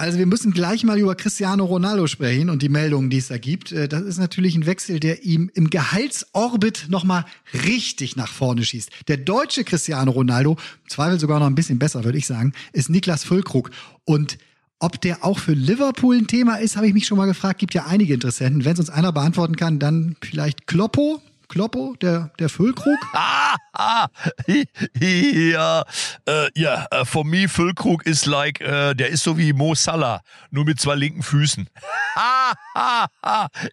Also wir müssen gleich mal über Cristiano Ronaldo sprechen und die Meldungen, die es da gibt. Äh, das ist natürlich ein Wechsel, der ihm im Gehaltsorbit nochmal richtig nach vorne schießt. Der deutsche Cristiano Ronaldo, im Zweifel sogar noch ein bisschen besser, würde ich sagen, ist Niklas Füllkrug. Und ob der auch für Liverpool ein Thema ist, habe ich mich schon mal gefragt. Gibt ja einige Interessenten. Wenn es uns einer beantworten kann, dann vielleicht Kloppo. Kloppo, der, der Füllkrug? Ah, ah, ja, äh, ja, uh, for me Füllkrug ist like, äh, der ist so wie Mo Salah, nur mit zwei linken Füßen.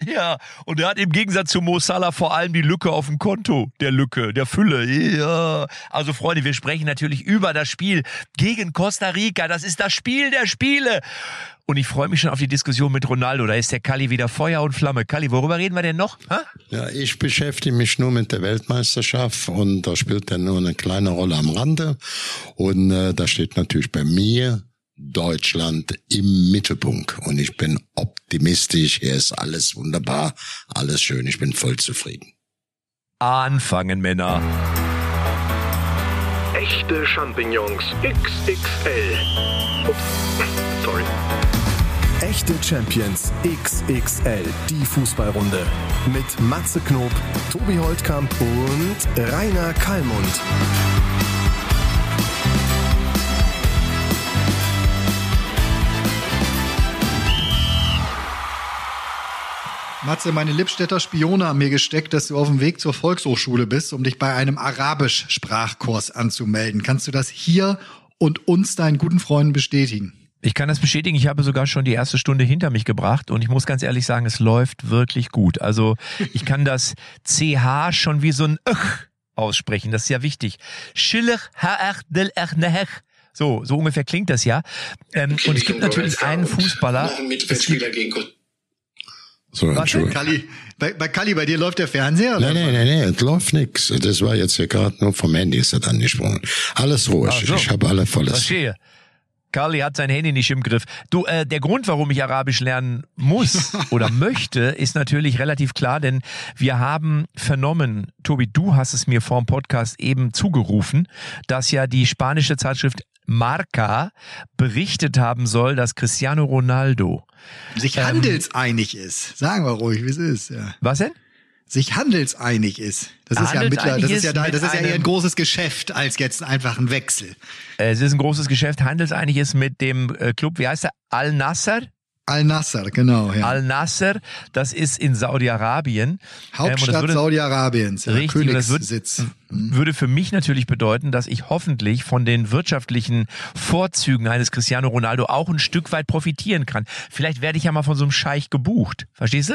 ja, und er hat im Gegensatz zu Mo Salah vor allem die Lücke auf dem Konto, der Lücke, der Fülle. Ja, also Freunde, wir sprechen natürlich über das Spiel gegen Costa Rica. Das ist das Spiel der Spiele. Und ich freue mich schon auf die Diskussion mit Ronaldo. Da ist der Kalli wieder Feuer und Flamme. Kalli, worüber reden wir denn noch? Ha? Ja, ich beschäftige mich nur mit der Weltmeisterschaft und da spielt er nur eine kleine Rolle am Rande. Und äh, da steht natürlich bei mir Deutschland im Mittelpunkt. Und ich bin optimistisch. Hier ist alles wunderbar, alles schön. Ich bin voll zufrieden. Anfangen, Männer. Echte Champignons XXL. Ups. Echte Champions XXL, die Fußballrunde. Mit Matze Knob, Tobi Holtkamp und Rainer Kallmund. Matze, meine Lippstädter Spione haben mir gesteckt, dass du auf dem Weg zur Volkshochschule bist, um dich bei einem Arabisch-Sprachkurs anzumelden. Kannst du das hier und uns deinen guten Freunden bestätigen? Ich kann das bestätigen. Ich habe sogar schon die erste Stunde hinter mich gebracht und ich muss ganz ehrlich sagen, es läuft wirklich gut. Also ich kann das CH schon wie so ein Öch aussprechen. Das ist ja wichtig. So, so ungefähr klingt das ja. Ähm, und es gibt natürlich einen Fußballer. So, Entschuldigung. Kalli, bei, bei Kalli, bei dir läuft der Fernseher? Oder? Nein, nein, nein, nein, es läuft nix. Das war jetzt hier gerade nur vom Handy ist das angesprochen. Alles ruhig. So. Ich habe alle volles. Verstehe. Carly hat sein Handy nicht im Griff. Du, äh, der Grund, warum ich Arabisch lernen muss oder möchte, ist natürlich relativ klar, denn wir haben vernommen, Tobi, du hast es mir vor dem Podcast eben zugerufen, dass ja die spanische Zeitschrift Marca berichtet haben soll, dass Cristiano Ronaldo sich ähm, handelseinig ist. Sagen wir ruhig, wie es ist. Ja. Was denn? Sich handelseinig ist. Das ist ja mittlerweile, das ist ja, da, das ist ja eher ein großes Geschäft als jetzt einfach ein Wechsel. Es ist ein großes Geschäft, handelseinig ist mit dem äh, Club, wie heißt er? Al Nasser? Al-Nasser, genau. Ja. Al-Nasser, das ist in Saudi-Arabien. Hauptstadt ähm, Saudi-Arabiens, ja, richtig, Königssitz. Mhm. würde für mich natürlich bedeuten, dass ich hoffentlich von den wirtschaftlichen Vorzügen eines Cristiano Ronaldo auch ein Stück weit profitieren kann. Vielleicht werde ich ja mal von so einem Scheich gebucht, verstehst du?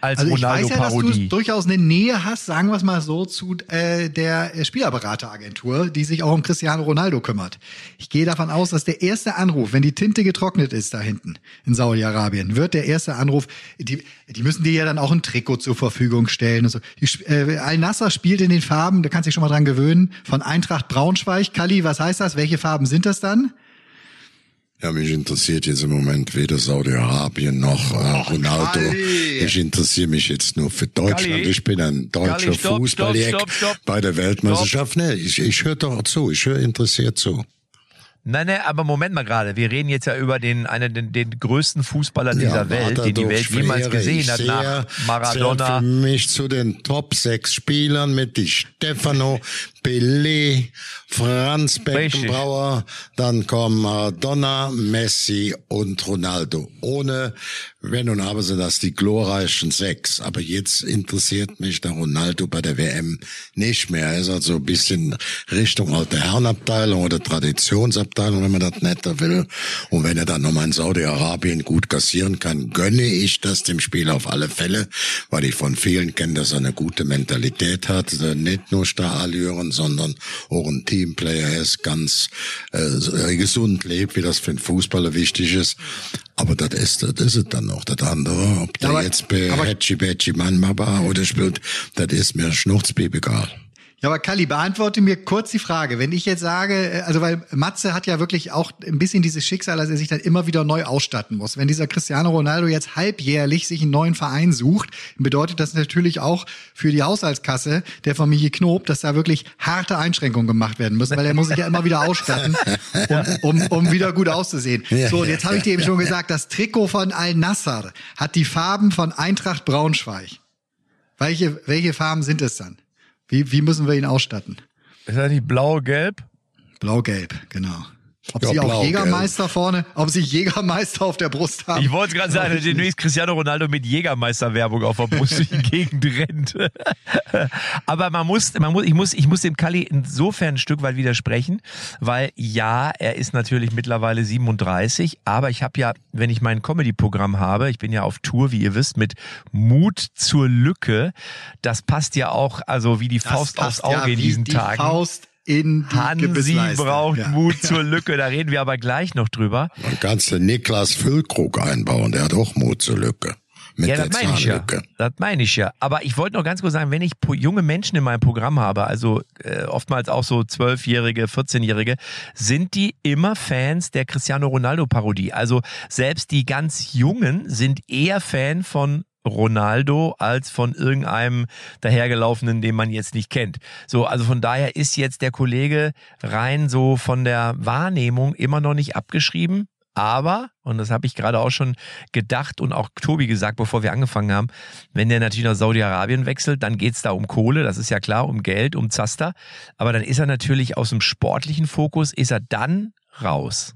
Als also Ronaldo-Parodie. Ich weiß ja, dass du durchaus eine Nähe hast, sagen wir es mal so, zu äh, der Spielerberateragentur, die sich auch um Cristiano Ronaldo kümmert. Ich gehe davon aus, dass der erste Anruf, wenn die Tinte getrocknet ist da hinten in Saudi-Arabien, Saudi-Arabien wird der erste Anruf, die, die müssen dir ja dann auch ein Trikot zur Verfügung stellen und so. Die, äh, Al-Nasser spielt in den Farben, da kannst du dich schon mal dran gewöhnen, von Eintracht Braunschweig. Kali, was heißt das? Welche Farben sind das dann? Ja, mich interessiert jetzt im Moment weder Saudi-Arabien noch äh, Ronaldo. Kalli. Ich interessiere mich jetzt nur für Deutschland. Kalli. Ich bin ein deutscher Fußballjack bei der Weltmeisterschaft. Nee, ich, ich höre doch zu. Ich höre interessiert zu. Nein, nein, aber Moment mal gerade. Wir reden jetzt ja über den, einen, den, den größten Fußballer dieser ja, Welt, den die Welt jemals gesehen hat, nach Maradona. Für mich zu den Top 6 Spielern mit Di Stefano, Pelé, Franz Beckenbauer, dann kommen Maradona, Messi und Ronaldo. Ohne wenn und aber sind das die glorreichen sechs. Aber jetzt interessiert mich der Ronaldo bei der WM nicht mehr. Er ist also ein bisschen Richtung alte Herrenabteilung oder Traditionsabteilung, wenn man das netter will. Und wenn er dann nochmal in Saudi-Arabien gut kassieren kann, gönne ich das dem Spieler auf alle Fälle, weil ich von vielen kenne, dass er eine gute Mentalität hat. Nicht nur Starallüren, sondern auch ein Teamplayer ist, ganz äh, gesund lebt, wie das für einen Fußballer wichtig ist. Aber das ist, das ist es dann noch. Das andere, ob der aber, jetzt bei Hatschi Batschi Mann war oder spielt, das ist mir schnurzbib egal. Ja, aber Kali, beantworte mir kurz die Frage. Wenn ich jetzt sage, äh, also weil Matze hat ja wirklich auch ein bisschen dieses Schicksal, dass er sich dann immer wieder neu ausstatten muss. Wenn dieser Cristiano Ronaldo jetzt halbjährlich sich einen neuen Verein sucht, bedeutet das natürlich auch für die Haushaltskasse der Familie Knob, dass da wirklich harte Einschränkungen gemacht werden müssen, weil er muss sich ja immer wieder ausstatten, um, um, um wieder gut auszusehen. So, und jetzt habe ich dir eben schon gesagt, das Trikot von Al-Nassr hat die Farben von Eintracht Braunschweig. Welche, welche Farben sind es dann? Wie, wie müssen wir ihn ausstatten? Ist das nicht blau-gelb? Blau-gelb, genau. Ob Ja, sie auch blau, Jägermeister vorne, ob sie Jägermeister auf der Brust haben. Ich wollte gerade sagen, demnächst Cristiano Ronaldo mit Jägermeister-Werbung auf der Brust durch die Gegend rennt. Aber man muss, man muss, ich muss, ich muss dem Kalli insofern ein Stück weit widersprechen, weil ja, er ist natürlich mittlerweile 37, aber ich habe ja, wenn ich mein Comedy-Programm habe, ich bin ja auf Tour, wie ihr wisst, mit Mut zur Lücke. Das passt ja auch, also wie die Das Faust aufs passt Auge ja in wie diesen die Tagen. Faust in die Hansi braucht Ja. Mut zur Lücke, da reden wir aber gleich noch drüber. Man kannst den Niklas Füllkrug einbauen, der hat auch Mut zur Lücke. Mit Ja, der das meine ich ja. Das meine ich ja. Aber ich wollte noch ganz kurz sagen, wenn ich junge Menschen in meinem Programm habe, also äh, oftmals auch so zwölfjährige, 14-jährige, sind die immer Fans der Cristiano Ronaldo Parodie. Also selbst die ganz Jungen sind eher Fan von Ronaldo als von irgendeinem dahergelaufenen, den man jetzt nicht kennt. So, also von daher ist jetzt der Kollege rein so von der Wahrnehmung immer noch nicht abgeschrieben. Aber, und das habe ich gerade auch schon gedacht und auch Tobi gesagt, bevor wir angefangen haben, wenn der natürlich nach Saudi-Arabien wechselt, dann geht's da um Kohle, das ist ja klar, um Geld, um Zaster. Aber dann ist er natürlich aus dem sportlichen Fokus, ist er dann raus.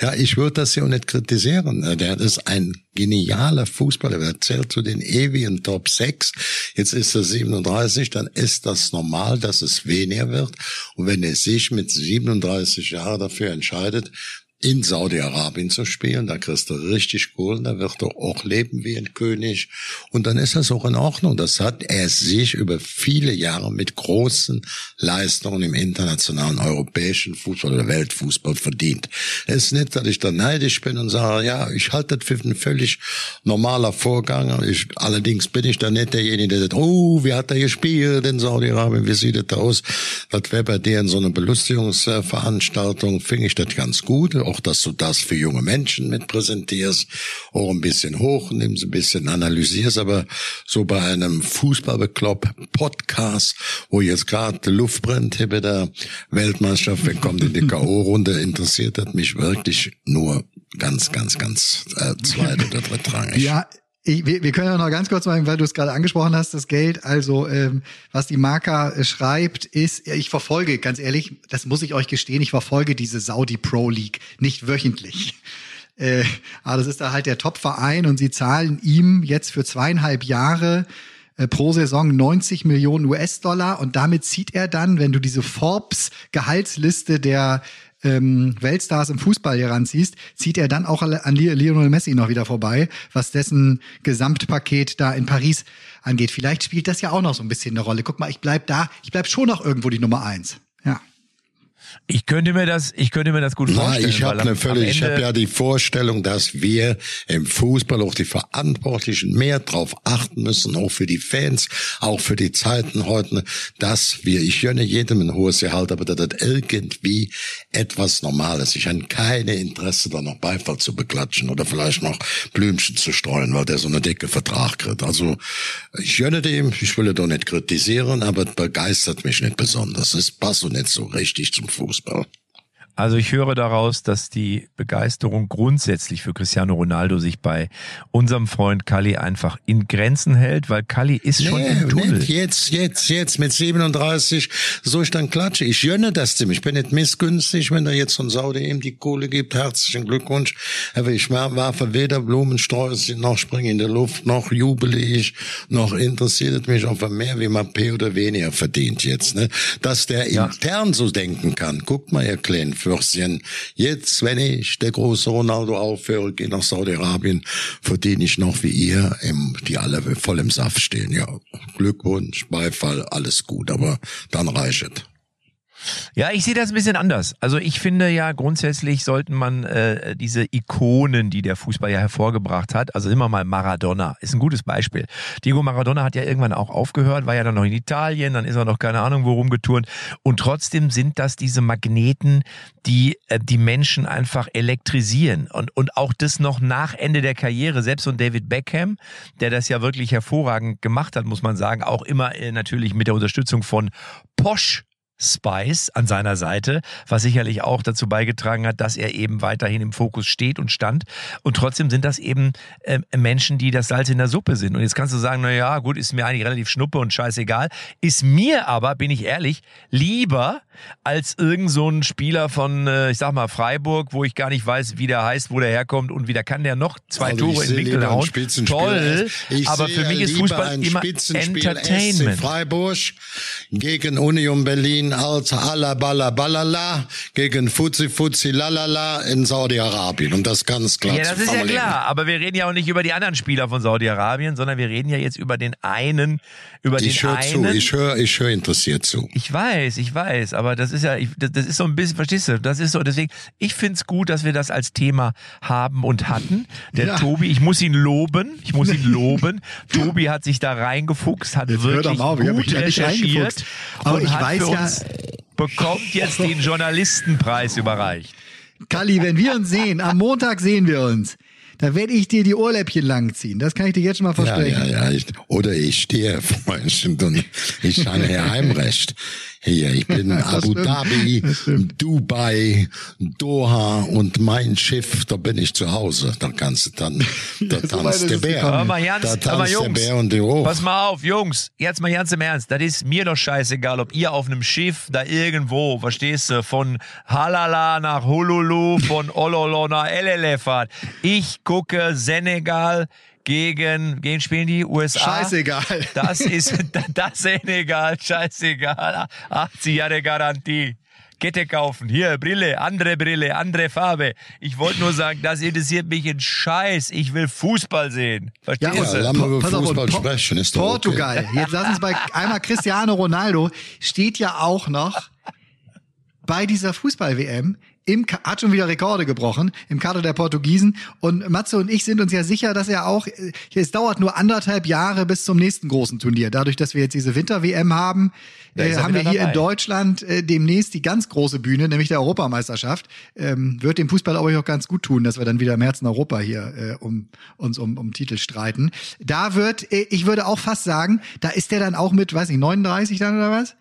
Ja, ich würde das ja auch nicht kritisieren. Äh, Der ist ein genialer Fußballer. Er zählt zu den ewigen Top 6. Jetzt ist er 37, dann ist das normal, dass es weniger wird. Und wenn er sich mit 37 Jahren dafür entscheidet, in Saudi-Arabien zu spielen, da kriegst du richtig Kohle, da wird er auch leben wie ein König. Und dann ist das auch in Ordnung. Das hat er sich über viele Jahre mit großen Leistungen im internationalen europäischen Fußball oder Weltfußball verdient. Es ist nicht, dass ich da neidisch bin und sage, ja, ich halte das für ein völlig normaler Vorgang. Ich, allerdings bin ich da nicht derjenige, der sagt, oh, wie hat er gespielt in Saudi-Arabien, wie sieht das aus? Das wäre bei dir in so einer Belustigungsveranstaltung, finde ich das ganz gut. Auch, dass du das für junge Menschen mit präsentierst, auch ein bisschen hoch, nimmst ein bisschen analysierst, aber so bei einem Fußballbeklopp-Podcast, wo jetzt gerade die Luft brennt hier bei der Weltmeisterschaft, wir kommen in die K.O.-Runde, interessiert das mich wirklich nur ganz, ganz, ganz äh, zweit- oder drittrangig. Ja, ich, wir, wir können ja noch ganz kurz sagen, weil du es gerade angesprochen hast, das Geld. Also ähm, was die Marca äh, schreibt, ist, ich verfolge, ganz ehrlich, das muss ich euch gestehen, ich verfolge diese Saudi Pro League nicht wöchentlich. Äh, aber das ist da halt der Top-Verein und sie zahlen ihm jetzt für zweieinhalb Jahre äh, pro Saison 90 Millionen US-Dollar und damit zieht er dann, wenn du diese Forbes-Gehaltsliste der ähm, Weltstars im Fußball hier ranziehst, zieht er dann auch an Lionel Messi noch wieder vorbei, was dessen Gesamtpaket da in Paris angeht. Vielleicht spielt das ja auch noch so ein bisschen eine Rolle. Guck mal, ich bleib da, ich bleib schon noch irgendwo die Nummer eins. Ja. Ich könnte mir das, ich könnte mir das gut vorstellen. ich weil habe eine völlig, ich habe ja die Vorstellung, dass wir im Fußball auch die Verantwortlichen mehr drauf achten müssen, auch für die Fans, auch für die Zeiten heute, dass wir, ich gönne jedem ein hohes Gehalt, aber dass das irgendwie etwas Normales. Ich habe keine Interesse, da noch Beifall zu beklatschen oder vielleicht noch Blümchen zu streuen, weil der so eine dicke Vertrag kriegt. Also ich gönne dem, ich will es doch nicht kritisieren, aber begeistert mich nicht besonders. Es passt so nicht so richtig zum Fußball. Also ich höre daraus, dass die Begeisterung grundsätzlich für Cristiano Ronaldo sich bei unserem Freund Kalli einfach in Grenzen hält, weil Kalli ist schon im Tunnel. Nicht jetzt, jetzt, jetzt mit 37 soll ich dann klatschen. Ich gönne das dem. Ich bin nicht missgünstig, wenn er jetzt von Saudi ihm die Kohle gibt. Herzlichen Glückwunsch. Aber ich werfe weder Blumensträußchen noch springe in der Luft, noch jubele ich, noch interessiert es mich, ob er mehr wie Mappé oder weniger verdient jetzt. Ne? Dass der Ja. intern so denken kann. Guckt mal, ihr kleinen Fürstchen. Jetzt, wenn ich, der große Ronaldo, aufhöre, gehe nach Saudi-Arabien, verdiene ich noch wie ihr, im, die alle voll im Saft stehen. Ja, Glückwunsch, Beifall, alles gut, aber dann reicht es. Ja, ich sehe das ein bisschen anders. Also ich finde ja grundsätzlich sollten man äh, diese Ikonen, die der Fußball ja hervorgebracht hat, also immer mal Maradona, ist ein gutes Beispiel. Diego Maradona hat ja irgendwann auch aufgehört, war ja dann noch in Italien, dann ist er noch keine Ahnung wo rumgeturnt und trotzdem sind das diese Magneten, die äh, die Menschen einfach elektrisieren und und auch das noch nach Ende der Karriere. Selbst so David Beckham, der das ja wirklich hervorragend gemacht hat, muss man sagen, auch immer äh, natürlich mit der Unterstützung von Posch Spice an seiner Seite, was sicherlich auch dazu beigetragen hat, dass er eben weiterhin im Fokus steht und stand. Und trotzdem sind das eben äh, Menschen, die das Salz in der Suppe sind. Und jetzt kannst du sagen, na ja, gut, ist mir eigentlich relativ schnuppe und scheißegal. Ist mir aber, bin ich ehrlich, lieber als irgend so ein Spieler von, äh, ich sag mal, Freiburg, wo ich gar nicht weiß, wie der heißt, wo der herkommt und wie der kann der noch zwei Also Tore in Winkel hauen. Toll, aber für mich ist Fußball ein immer Spitzenspiel Entertainment. SC Freiburg gegen Union Berlin als Alla Balla Ballala gegen Fuzzi Fuzzi Lalala in Saudi-Arabien. Und das ganz klar Ja, zu das ist ja klar. Aber wir reden ja auch nicht über die anderen Spieler von Saudi-Arabien, sondern wir reden ja jetzt über den einen, über Ich den höre einen. zu, ich höre ich höre interessiert zu. Ich weiß, ich weiß, aber das ist ja, ich, das, das ist so ein bisschen, verstehst du, das ist so, deswegen, ich find's gut, dass wir das als Thema haben und hatten. Der Ja. Tobi, ich muss ihn loben, ich muss ihn loben. Tobi hat sich da reingefuchst, hat Jetzt wirklich doch mal auf, ich gut mich da nicht. Aber und ich hat weiß für ja- uns, bekommt jetzt den Journalistenpreis überreicht. Kalli, wenn wir uns sehen, am Montag sehen wir uns. Da werde ich dir die Ohrläppchen langziehen. Das kann ich dir jetzt schon mal Ja, versprechen. ja, ja. Ich, oder ich stehe Freundchen und ich habe Heimrecht. Hier, ich bin Abu stimmt. Dhabi. Dubai, Doha und mein Schiff, da bin ich zu Hause. Da kannst du dann, da tanzt der Bär. Hör mal, Jans, da hör mal, tanzt der Jungs. Bär und die hoch. Pass mal auf, Jungs, jetzt mal ganz im Ernst. Das ist mir doch scheißegal, ob ihr auf einem Schiff da irgendwo, verstehst du, von Halala nach Hululu, von Ololo nach Elele fahrt. Ich gucke Senegal gegen, gegen spielen die USA. Scheißegal. Das ist, das Senegal, scheißegal. 80 Jahre Garantie. Kette kaufen, hier Brille, andere Brille, andere Farbe. Ich wollte nur sagen, das interessiert mich ein Scheiß. Ich will Fußball sehen. Verstehst Ja, du? lass mal über Pass auf, Fußball Po- sprechen, ist doch Portugal. Jetzt lass uns bei einmal Cristiano Ronaldo steht ja auch noch bei dieser Fußball-WM im, hat schon wieder Rekorde gebrochen im Kader der Portugiesen und Matze und ich sind uns ja sicher, dass er auch, äh, es dauert nur anderthalb Jahre bis zum nächsten großen Turnier. Dadurch, dass wir jetzt diese Winter-WM haben, äh, haben wir hier in dabei. Deutschland äh, demnächst die ganz große Bühne, nämlich der Europameisterschaft. Ähm, wird dem Fußball aber auch ganz gut tun, dass wir dann wieder im Herzen Europa hier äh, um uns um, um Titel streiten. Da wird, äh, ich würde auch fast sagen, da ist der dann auch mit, weiß nicht, 39 dann oder was?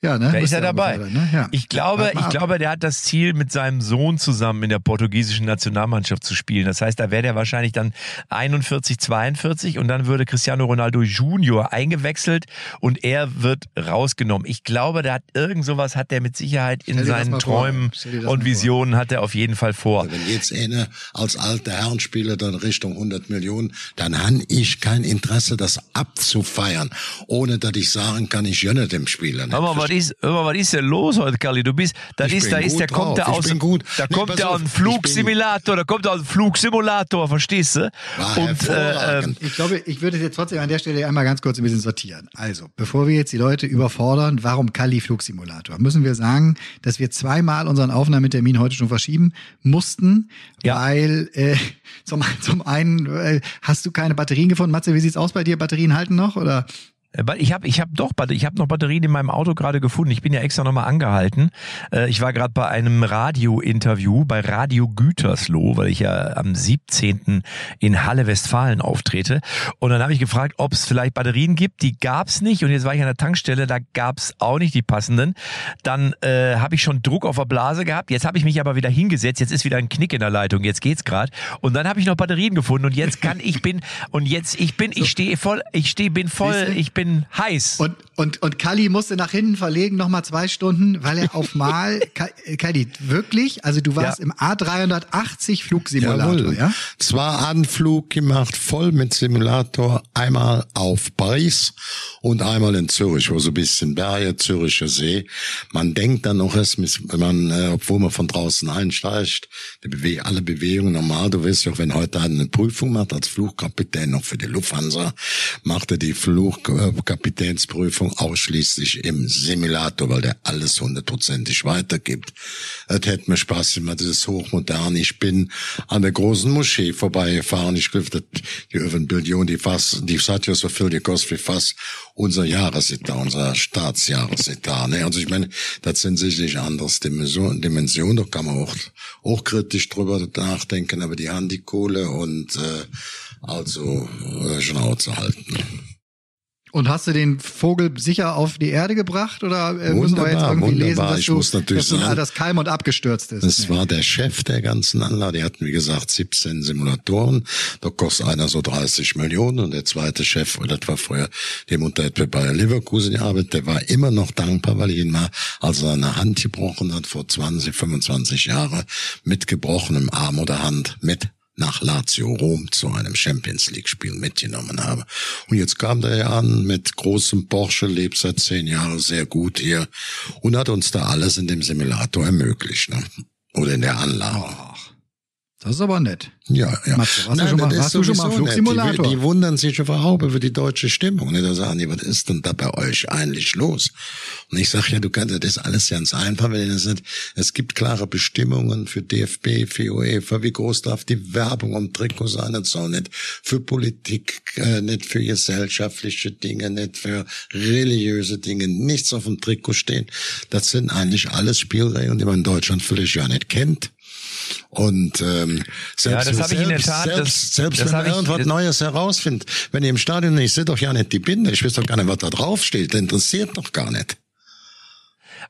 Ja, ne? Da ist er dabei. Dann, ne? ja. Ich glaube, ich ab. glaube, der hat das Ziel, mit seinem Sohn zusammen in der portugiesischen Nationalmannschaft zu spielen. Das heißt, da wäre der wahrscheinlich dann 41, 42 und dann würde Cristiano Ronaldo Junior eingewechselt und er wird rausgenommen. Ich glaube, der hat irgend sowas hat der mit Sicherheit in seinen. Träumen und vor. Visionen hat er auf jeden Fall vor. Wenn jetzt einer als alter Herrenspieler dann Richtung 100 Millionen, dann han ich kein Interesse, das abzufeiern, ohne dass ich sagen kann, ich gönne dem Spieler nicht. Mal, was ist, hör mal, was ist denn los heute, Kalli? Du bist, das Ich ist, da ist, der kommt drauf. Ich aus, bin gut. da Nee, kommt der auf, aus dem ich bin- Flugsimulator, da kommt der aus dem Flugsimulator, verstehst du? War Und, äh, hervorragend. Ich glaube, ich würde jetzt trotzdem an der Stelle einmal ganz kurz ein bisschen sortieren. Also, bevor wir jetzt die Leute überfordern, warum Kali Flugsimulator? Müssen wir sagen, dass wir zweimal unseren Aufnahmetermin heute schon verschieben mussten, Ja. weil äh, zum, zum einen äh, hast du keine Batterien gefunden. Matze, wie sieht's aus bei dir? Batterien halten noch oder? Äh, Ich habe ich hab doch, ich habe noch Batterien in meinem Auto gerade gefunden. Ich bin ja extra nochmal angehalten. Äh, Ich war gerade bei einem Radio-Interview bei Radio Gütersloh, weil ich ja am 17. in Halle Westfalen auftrete. Und dann habe ich gefragt, ob es vielleicht Batterien gibt. Die gab's nicht. Und jetzt war ich an der Tankstelle, da gab's auch nicht die passenden. Dann äh, habe ich schon Druck auf der Blase gehabt. Jetzt habe ich mich aber wieder hingesetzt. Jetzt ist wieder ein Knick in der Leitung. Jetzt geht's gerade. Und dann habe ich noch Batterien gefunden. Und jetzt kann ich bin und jetzt ich bin ich stehe voll ich stehe bin voll ich bin heiß. Und, und, und Kali musste nach hinten verlegen, nochmal zwei Stunden, weil er auf Mal, Ka- Kali, wirklich, also du warst Ja. im A380 Flugsimulator, Jawohl. ja? Zwar Anflug gemacht, voll mit Simulator, einmal auf Paris und einmal in Zürich, wo so ein bisschen Berge, Züricher See. Man denkt dann noch erst, wenn man, äh, obwohl man von draußen einsteigt, Bewe alle Bewegungen normal, du weißt ja, wenn heute eine Prüfung macht als Flugkapitän noch für die Lufthansa, macht er die Flug, äh, Kapitänsprüfung ausschließlich im Simulator, weil der alles hundertprozentig weitergibt. Es hätte mir Spaß gemacht, das ist hochmodern. Ich bin an der großen Moschee vorbeigefahren. Ich glaube, die über Billion, die fast, die hat so viel gekostet wie fast unser Jahresetat, unser Staatsjahresetat. Ne? Also ich meine, das sind sicherlich andere Dimensionen, Dimensionen, da kann man auch, auch kritisch drüber nachdenken, aber die haben die Kohle und äh, also äh, Schnauze halten. Und hast du den Vogel sicher auf die Erde gebracht oder äh, müssen wir jetzt irgendwie wunderbar. lesen, dass ich du, muss natürlich dass, sagen, das Keim und abgestürzt ist? Das war der Chef der ganzen Anlage. Die hatten, wie gesagt, 17 Simulatoren. Da kostet einer so 30 Millionen. Und der zweite Chef, das war früher dem unter bei Leverkusen gearbeitet, der war immer noch dankbar, weil ich ihn mal, als er eine Hand gebrochen hat, vor 20, 25 Jahren, mit gebrochenem Arm oder Hand, mit nach Lazio Rom zu einem Champions League Spiel mitgenommen habe. Und jetzt kam der ja an mit großem Porsche, lebt seit zehn Jahren sehr gut hier und hat uns da alles in dem Simulator ermöglicht, ne? Oder in der Anlage. Das ist aber nett. Ja, ja. Matze, warst du schon mal- das ist warst du schon mal. Flugsimulator? Die, die wundern sich überhaupt über die deutsche Stimmung. Ne? Da sagen die, was ist denn da bei euch eigentlich los? Und ich sage ja, du kannst, das ist alles ganz einfach, wenn das nicht, es gibt klare Bestimmungen für DFB, für UEFA, wie groß darf die Werbung um Trikot sein und so, nicht für Politik, äh, nicht für gesellschaftliche Dinge, nicht für religiöse Dinge, nichts auf dem Trikot stehen. Das sind eigentlich alles Spielregeln, die man in Deutschland völlig ja nicht kennt. Und ähm, selbst, Ja, das habe ich in der selbst, Tat, selbst, das- selbst das wenn man ich- irgendwas das- Neues herausfindet, wenn ihr im Stadion, ich sehe doch ja nicht die Binde, ich weiß doch gar nicht, was da drauf steht, das interessiert doch gar nicht.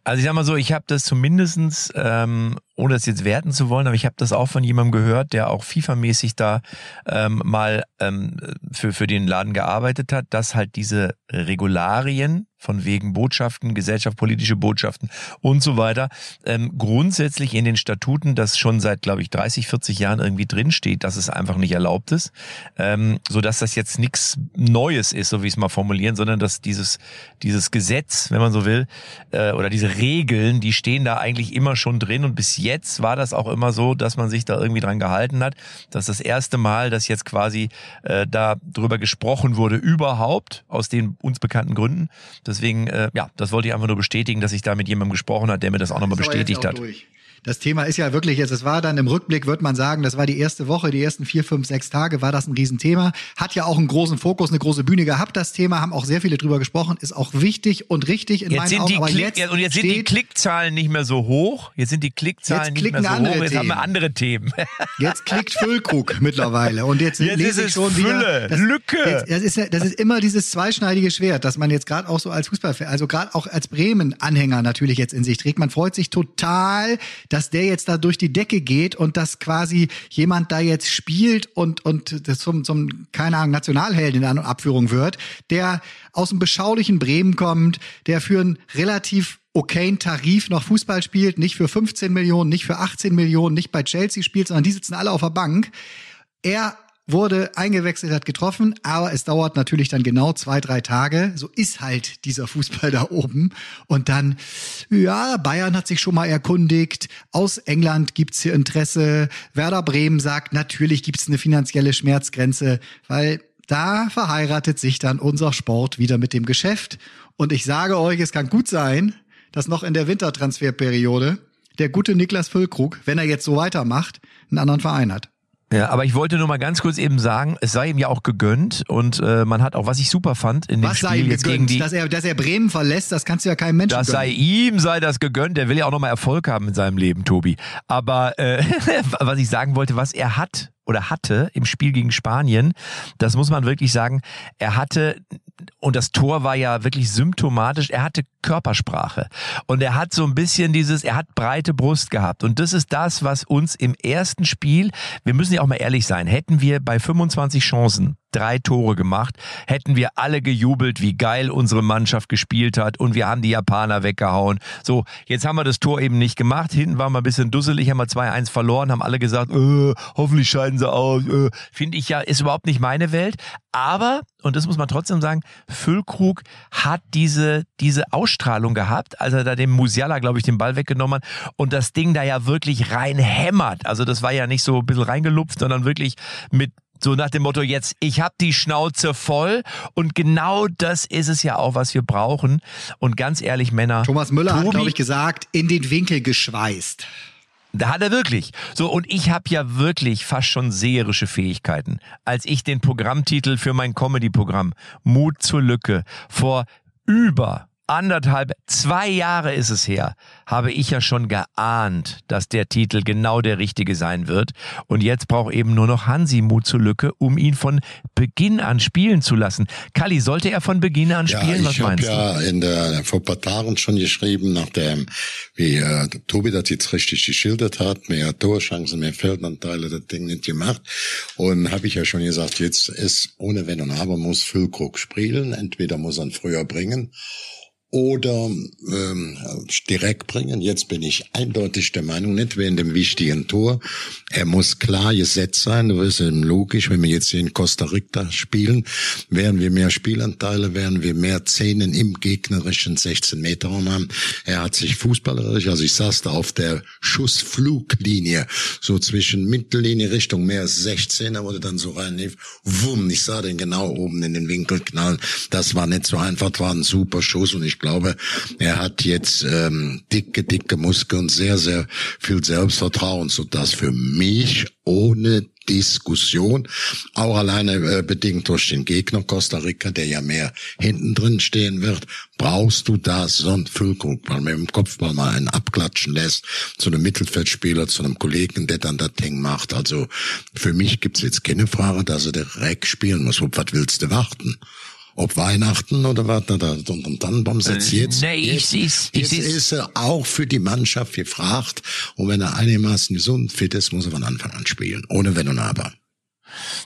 Also ich sag mal so, ich habe das zumindestens, ähm, ohne das jetzt werten zu wollen, aber ich habe das auch von jemandem gehört, der auch FIFA-mäßig da ähm, mal ähm, für, für den Laden gearbeitet hat, dass halt diese Regularien von wegen Botschaften, gesellschaftspolitische Botschaften und so weiter, ähm, grundsätzlich in den Statuten, das schon seit, glaube ich, 30, 40 Jahren irgendwie drinsteht, dass es einfach nicht erlaubt ist, ähm, so dass das jetzt nichts Neues ist, so wie ich es mal formulieren, sondern dass dieses, dieses Gesetz, wenn man so will, äh, oder diese Regeln, die stehen da eigentlich immer schon drin und bis jetzt war das auch immer so, dass man sich da irgendwie dran gehalten hat. Das ist das erste Mal, dass jetzt quasi äh, da drüber gesprochen wurde, überhaupt, aus den uns bekannten Gründen. Deswegen, äh, ja, das wollte ich einfach nur bestätigen, dass ich da mit jemandem gesprochen hat, der mir das auch nochmal bestätigt hat. durch. Das Thema ist ja wirklich jetzt, es war dann im Rückblick, wird man sagen, das war die erste Woche, die ersten vier, fünf, sechs Tage war das ein Riesenthema. Hat ja auch einen großen Fokus, eine große Bühne gehabt, das Thema, haben auch sehr viele drüber gesprochen, ist auch wichtig und richtig in Jetzt meinen sind Augen. die aber Klick, jetzt und jetzt sind die steht, Klickzahlen nicht mehr so hoch. Jetzt sind die Klickzahlen Jetzt nicht mehr so andere hoch. Jetzt haben wir Themen. andere Themen. Jetzt klickt Füllkrug mittlerweile und jetzt, Jetzt lese ist ich es schon Fülle, wieder. Das, Lücke. Jetzt, das, ist das ist immer dieses zweischneidige Schwert, dass man jetzt gerade auch so als Fußballfan, also gerade auch als Bremen-Anhänger natürlich jetzt in sich trägt. Man freut sich total, dass der jetzt da durch die Decke geht und dass quasi jemand da jetzt spielt und, und das zum, zum, keine Ahnung, Nationalhelden in An- Abführung wird, der aus dem beschaulichen Bremen kommt, der für einen relativ okayen Tarif noch Fußball spielt, nicht für 15 Millionen, nicht für 18 Millionen, nicht bei Chelsea spielt, sondern die sitzen alle auf der Bank. Er wurde eingewechselt, hat getroffen, aber es dauert natürlich dann genau zwei, drei Tage. So ist halt dieser Fußball da oben. Und dann, ja, Bayern hat sich schon mal erkundigt. Aus England gibt's hier Interesse. Werder Bremen sagt, natürlich gibt's eine finanzielle Schmerzgrenze, weil da verheiratet sich dann unser Sport wieder mit dem Geschäft. Und ich sage euch, es kann gut sein, dass noch in der Wintertransferperiode der gute Niklas Füllkrug, wenn er jetzt so weitermacht, einen anderen Verein hat. Ja, aber ich wollte nur mal ganz kurz eben sagen, es sei ihm ja auch gegönnt und äh, man hat auch, was ich super fand in dem Was sei Spiel ihm jetzt gegen gegönnt? die, dass, er, dass er Bremen verlässt, das kannst du ja keinem Menschen das sei gönnen. ihm, sei das gegönnt. Der will ja auch nochmal Erfolg haben in seinem Leben, Tobi. Aber äh, was ich sagen wollte, was er hat oder hatte im Spiel gegen Spanien, das muss man wirklich sagen, er hatte und das Tor war ja wirklich symptomatisch. Er hatte Körpersprache und er hat so ein bisschen dieses, er hat breite Brust gehabt und das ist das, was uns im ersten Spiel, wir müssen ja auch mal ehrlich sein, hätten wir bei 25 Chancen drei Tore gemacht, hätten wir alle gejubelt, wie geil unsere Mannschaft gespielt hat und wir haben die Japaner weggehauen. So, jetzt haben wir das Tor eben nicht gemacht. Hinten waren wir ein bisschen dusselig, haben wir 2-1 verloren, haben alle gesagt, äh, hoffentlich scheiden sie aus. Äh. Finde ich ja, ist überhaupt nicht meine Welt. Aber, und das muss man trotzdem sagen, Füllkrug hat diese, diese Ausstrahlung gehabt, als er da dem Musiala, glaube ich, den Ball weggenommen hat und das Ding da ja wirklich reinhämmert. Also das war ja nicht so ein bisschen reingelupft, sondern wirklich mit So nach dem Motto jetzt, ich habe die Schnauze voll und genau das ist es ja auch, was wir brauchen. Und ganz ehrlich, Männer. Thomas Müller Tobi, hat, glaube ich, gesagt, in den Winkel geschweißt. Da hat er wirklich. So, und ich habe ja wirklich fast schon seherische Fähigkeiten. Als ich den Programmtitel für mein Comedy-Programm Mut zur Lücke vor über anderthalb, zwei Jahre ist es her, habe ich ja schon geahnt, dass der Titel genau der richtige sein wird. Und jetzt braucht eben nur noch Hansi Mut zur Lücke, um ihn von Beginn an spielen zu lassen. Kalli, sollte er von Beginn an spielen? Ja, ich habe ja in der, vor ein paar Tagen schon geschrieben, nachdem, wie äh, Tobi das jetzt richtig geschildert hat, mehr Torchancen, mehr Feldanteile, das Ding nicht gemacht. Und habe ich ja schon gesagt, jetzt ist ohne Wenn und Aber muss Füllkrug spielen. Entweder muss er ihn früher bringen oder ähm, direkt bringen. Jetzt bin ich eindeutig der Meinung, nicht wegen dem wichtigen Tor. Er muss klar gesetzt sein. Das ist logisch. Wenn wir jetzt hier in Costa Rica spielen, werden wir mehr Spielanteile, werden wir mehr Szenen im gegnerischen 16 Meter Raum haben. Er hat sich fußballerisch, also ich saß da auf der Schussfluglinie, so zwischen Mittellinie Richtung mehr als 16, er wurde dann so reinlief, wumm, ich sah den genau oben in den Winkel knallen. Das war nicht so einfach, war ein super Schuss und ich ich glaube, er hat jetzt ähm, dicke, dicke Muskeln, sehr, sehr viel Selbstvertrauen, so dass für mich ohne Diskussion, auch alleine äh, bedingt durch den Gegner Costa Rica, der ja mehr hinten drin stehen wird, brauchst du da so einen Füllkrug, weil man im Kopfball mal einen abklatschen lässt, zu einem Mittelfeldspieler, zu einem Kollegen, der dann das Ding macht. Also für mich gibt's jetzt keine Frage, dass er direkt spielen muss. Was willst du warten? Ob Weihnachten oder was und, dann beim Satz äh, jetzt, nee, jetzt, ich, ich, jetzt ich, ist er auch für die Mannschaft gefragt. Und wenn er einigermaßen gesund fit ist, muss er von Anfang an spielen, ohne Wenn und Aber.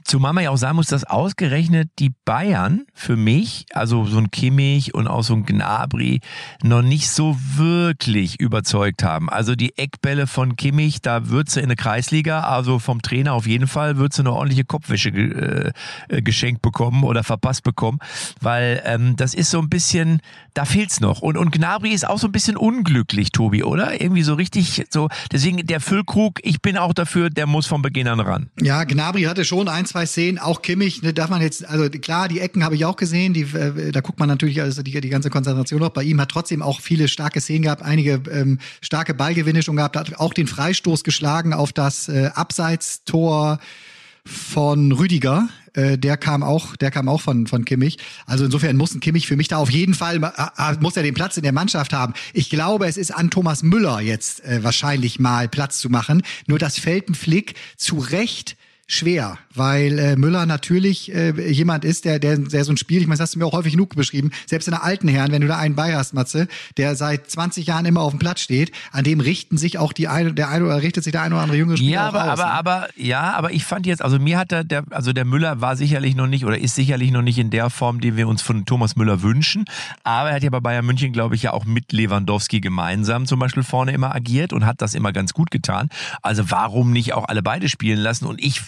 Zumal man ja auch sagen muss, dass ausgerechnet die Bayern für mich, also so ein Kimmich und auch so ein Gnabry, noch nicht so wirklich überzeugt haben. Also die Eckbälle von Kimmich, da du in der Kreisliga, also vom Trainer auf jeden Fall, du eine ordentliche Kopfwäsche äh, äh, geschenkt bekommen oder verpasst bekommen, weil ähm, das ist so ein bisschen, da fehlt's noch. Und, und Gnabry ist auch so ein bisschen unglücklich, Tobi, oder? Irgendwie so richtig so, deswegen der Füllkrug, ich bin auch dafür, der muss von Beginn an ran. Ja, Gnabry hatte schon ein, zwei Szenen, auch Kimmich, ne, darf man jetzt, also klar, die Ecken habe ich auch gesehen, die, äh, da guckt man natürlich also die, die ganze Konzentration noch. Bei ihm hat trotzdem auch viele starke Szenen gehabt, einige ähm, starke Ballgewinne schon gehabt, hat auch den Freistoß geschlagen auf das äh, Abseitstor von Rüdiger, äh, der kam auch, der kam auch von von Kimmich. Also insofern muss ein Kimmich für mich da auf jeden Fall äh, muss er den Platz in der Mannschaft haben. Ich glaube, es ist an Thomas Müller jetzt äh, wahrscheinlich mal Platz zu machen. Nur dass Feltenflick zu Recht schwer, weil äh, Müller natürlich äh, jemand ist, der, der, der so ein Spiel, ich meine, das hast du mir auch häufig genug beschrieben, selbst in der alten Herren, wenn du da einen bei hast, Matze, der seit 20 Jahren immer auf dem Platz steht, an dem richten sich auch die eine, der eine oder richtet sich der eine oder andere junge Spieler Ja, aber, aus, aber, ne? aber, ja, aber ich fand jetzt, also mir hat der, der, also der Müller war sicherlich noch nicht oder ist sicherlich noch nicht in der Form, die wir uns von Thomas Müller wünschen, aber er hat ja bei Bayern München, glaube ich, ja auch mit Lewandowski gemeinsam zum Beispiel vorne immer agiert und hat das immer ganz gut getan. Also warum nicht auch alle beide spielen lassen und ich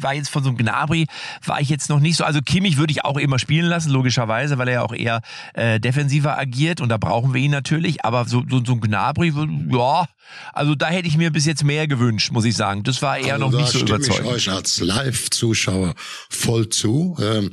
war jetzt von so einem Gnabry, war ich jetzt noch nicht so. Also Kimmich würde ich auch immer spielen lassen, logischerweise, weil er ja auch eher äh, defensiver agiert und da brauchen wir ihn natürlich. Aber so, so, so ein Gnabry, ja, also da hätte ich mir bis jetzt mehr gewünscht, muss ich sagen. Das war eher also noch nicht so überzeugend. Ich euch als Live-Zuschauer voll zu. Ähm,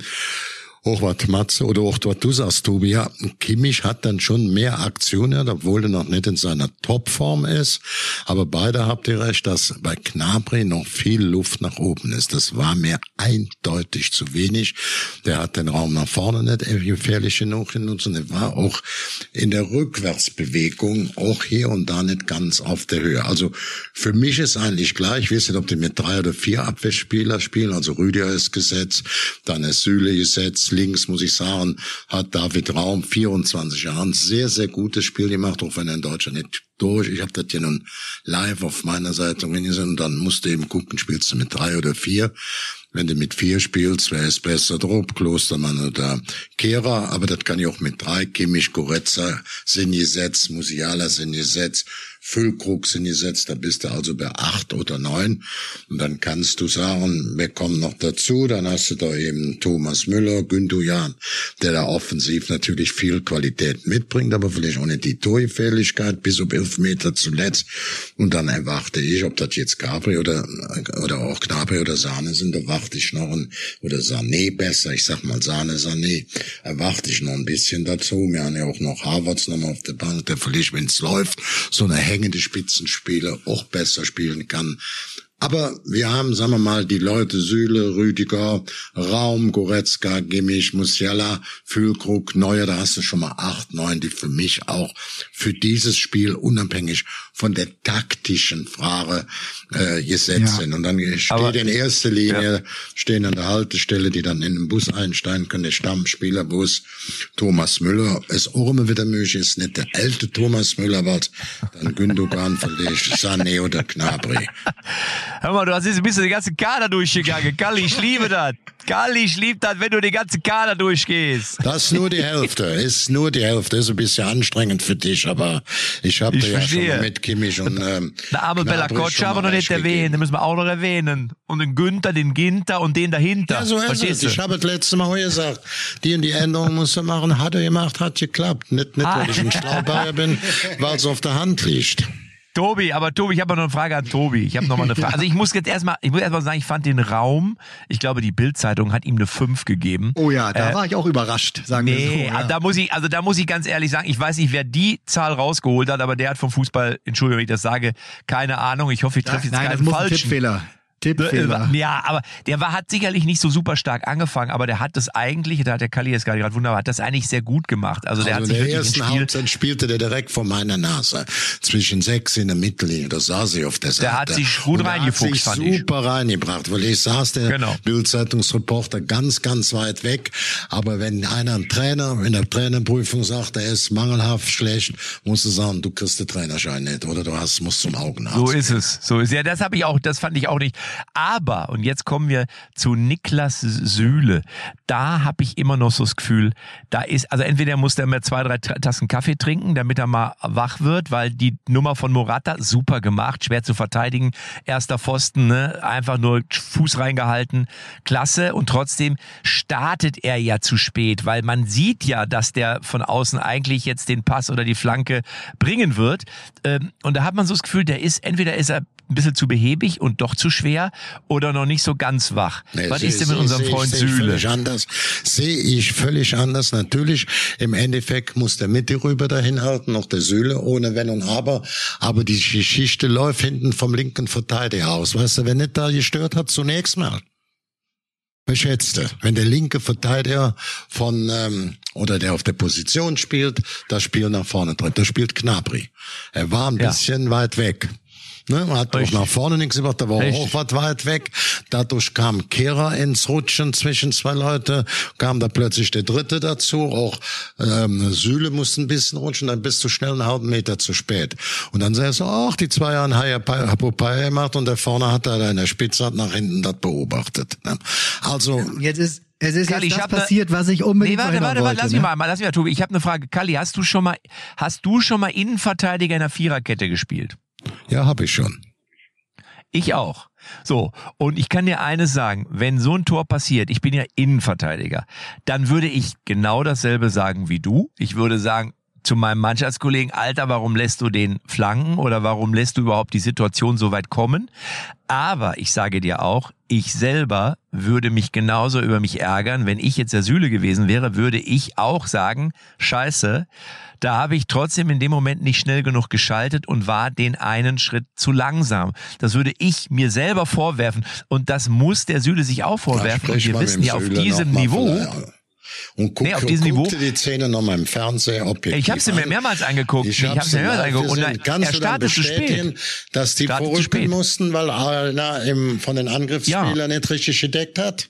auch was Matze oder auch was du sagst, Tobi, ja, Kimmich hat dann schon mehr Aktionen, obwohl er noch nicht in seiner Topform ist. Aber beide habt ihr recht, dass bei Knabri noch viel Luft nach oben ist. Das war mir eindeutig zu wenig. Der hat den Raum nach vorne nicht gefährlich genug genutzt und er war auch in der Rückwärtsbewegung auch hier und da nicht ganz auf der Höhe. Also für mich ist eigentlich klar, ich weiß nicht, ob die mit drei oder vier Abwehrspieler spielen. Also Rüdiger ist gesetzt, dann ist Süle gesetzt, links, muss ich sagen, hat David Raum 24 Jahre ein sehr, sehr gutes Spiel gemacht, auch wenn er in Deutschland nicht durch. Ich habe das ja nun live auf meiner Seite gesehen und dann musst du eben gucken, spielst du mit drei oder vier. Wenn du mit vier spielst, wäre es besser Drob, Klostermann oder Kehrer, aber das kann ich auch mit drei. Kimmich, Goretza sind gesetzt, Musiala sind gesetzt, Füllkrug sind gesetzt, da bist du also bei acht oder neun. Und dann kannst du sagen, wir kommen noch dazu, dann hast du da eben Thomas Müller, Gündogan, der da offensiv natürlich viel Qualität mitbringt, aber vielleicht auch nicht die Torgefährlichkeit bis auf Elfmeter zuletzt. Und dann erwarte ich, ob das jetzt Capri oder, oder auch Gnabry oder Sahne sind, erwarte ich noch ein, oder Sané besser, ich sag mal Sahne, Sané, erwarte ich noch ein bisschen dazu. Wir haben ja auch noch Harvards nochmal auf der Bank, der vielleicht, wenn es läuft, so eine hängende Spitzenspieler auch besser spielen kann aber wir haben, sagen wir mal, die Leute Süle, Rüdiger, Raum, Goretzka, Gimmisch, Musiala, Füllkrug, Neuer, da hast du schon mal acht, neun, die für mich auch für dieses Spiel unabhängig von der taktischen Frage äh, gesetzt ja. sind. Und dann steht Aber, in erster Linie, ja. stehen an der Haltestelle, die dann in den Bus einsteigen können, der Stammspielerbus, Thomas Müller. Es immer wieder möglich ist, nicht der alte Thomas Müller, aber dann Gündogan, vielleicht Sané oder Knabri. Hör mal, du hast jetzt ein bisschen den ganzen Kader durchgegangen. Kalli, ich liebe das. Kalli, ich liebe das, wenn du den ganzen Kader durchgehst. Das ist nur die Hälfte. Ist nur die Hälfte. Ist ein bisschen anstrengend für dich, aber ich habe ja schon mal mit Kimmich und ähm, Der arme Bella Kotsch aber noch nicht erwähnt. Den müssen wir auch noch erwähnen. Und den Günther, den Ginter und den dahinter. Ja, so ist es. Ich habe das letzte Mal gesagt. Die und die Änderung musst du machen. Hat er gemacht, hat geklappt. Nicht, nicht weil ich ein Schlaubayer bin, weil es auf der Hand liegt. Tobi, aber Tobi, ich habe noch eine Frage an Tobi. Ich habe noch mal eine Frage. Also ich muss jetzt erstmal, ich muss erstmal sagen, ich fand den Raum, ich glaube, die Bildzeitung hat ihm eine 5 gegeben. Oh ja, da äh, war ich auch überrascht, sagen nee, wir so. Ja. da muss ich, also da muss ich ganz ehrlich sagen, ich weiß nicht, wer die Zahl rausgeholt hat, aber der hat vom Fußball, Entschuldigung, wenn ich das sage, keine Ahnung. Ich hoffe, ich treffe jetzt Nein, keinen das muss falschen. Ein Tippfehler. Tippfehler. Ja, aber der war, hat sicherlich nicht so super stark angefangen, aber der hat das eigentlich, da hat der Kalli jetzt gerade wunderbar, hat das eigentlich sehr gut gemacht. Also der also hat sich in der ersten Spiel, Halbzeit spielte der direkt vor meiner Nase. Zwischen sechs in der Mittellinie, da saß ich auf der Seite. Der hat sich gut reingefuchst, fand ich. super reingebracht, weil ich saß der genau. Bildzeitungsreporter ganz, ganz weit weg. Aber wenn einer ein Trainer in der Trainerprüfung sagt, er ist mangelhaft schlecht, musst du sagen, du kriegst den Trainerschein nicht oder du hast, musst zum Augenarzt. So ist es. So ist ja, das habe ich auch, das fand ich auch nicht. Aber und jetzt kommen wir zu Niklas Sühle. Da habe ich immer noch so das Gefühl, da ist, also entweder muss der mehr zwei, drei Tassen Kaffee trinken, damit er mal wach wird, weil die Nummer von Morata super gemacht, schwer zu verteidigen. Erster Pfosten, ne? einfach nur Fuß reingehalten, klasse. Und trotzdem startet er ja zu spät, weil man sieht ja, dass der von außen eigentlich jetzt den Pass oder die Flanke bringen wird. Ähm, und da hat man so das Gefühl, der ist, entweder ist er ein bisschen zu behäbig und doch zu schwer oder noch nicht so ganz wach. Nee, Was ist denn mit unserem Freund seh, Süle? Völlig anders. Sehe ich völlig anders. Natürlich, im Endeffekt muss der Mitte rüber dahin halten, noch der Süle ohne Wenn und Aber. Aber die Geschichte läuft hinten vom linken Verteidiger aus. Weißt du, wenn nicht da gestört hat, zunächst mal. Beschätzte, wenn der linke Verteidiger von ähm, oder der auf der Position spielt, das Spiel nach vorne tritt, da spielt Knabri. Er war ein ja. bisschen weit weg. Ne, man hat Richtig. auch nach vorne nichts gemacht, da war Richtig. auch was weit weg. Dadurch kam Kehrer ins Rutschen zwischen zwei Leute, kam da plötzlich der dritte dazu. Auch ähm, Süle musste ein bisschen rutschen, dann bist du schnell einen halben Meter zu spät. Und dann sagst du, ach, die zwei Jahre Hapopai gemacht und der vorne hat da in der Spitze hat nach hinten das beobachtet. Ne? Also jetzt ist es ist Kalli, jetzt das passiert, was ich unbedingt nee, warte, warte, warte, lass mich ne? mal, lass mich mal, Tobi. Ich habe eine Frage. Kalli, hast du schon mal, hast du schon mal Innenverteidiger in einer Viererkette gespielt? Ja, habe ich schon. Ich auch. So, und ich kann dir eines sagen, wenn so ein Tor passiert, ich bin ja Innenverteidiger, dann würde ich genau dasselbe sagen wie du. Ich würde sagen, zu meinem Mannschaftskollegen, Alter, warum lässt du den flanken oder warum lässt du überhaupt die Situation so weit kommen? Aber ich sage dir auch, ich selber würde mich genauso über mich ärgern, wenn ich jetzt der Süle gewesen wäre, würde ich auch sagen, scheiße, da habe ich trotzdem in dem Moment nicht schnell genug geschaltet und war den einen Schritt zu langsam. Das würde ich mir selber vorwerfen und das muss der Süle sich auch vorwerfen. Und wir wissen ja auf diesem Niveau, und guck, nee, auf diesem Niveau. die Szene nochmal im Fernseher objektiv Ich habe sie mir mehrmals angeguckt. Ich habe sie mir mehrmals angeguckt. Und ganz er startet zu spät. Dass die vorrücken mussten, weil einer im, von den Angriffsspielern ja. nicht richtig gedeckt hat.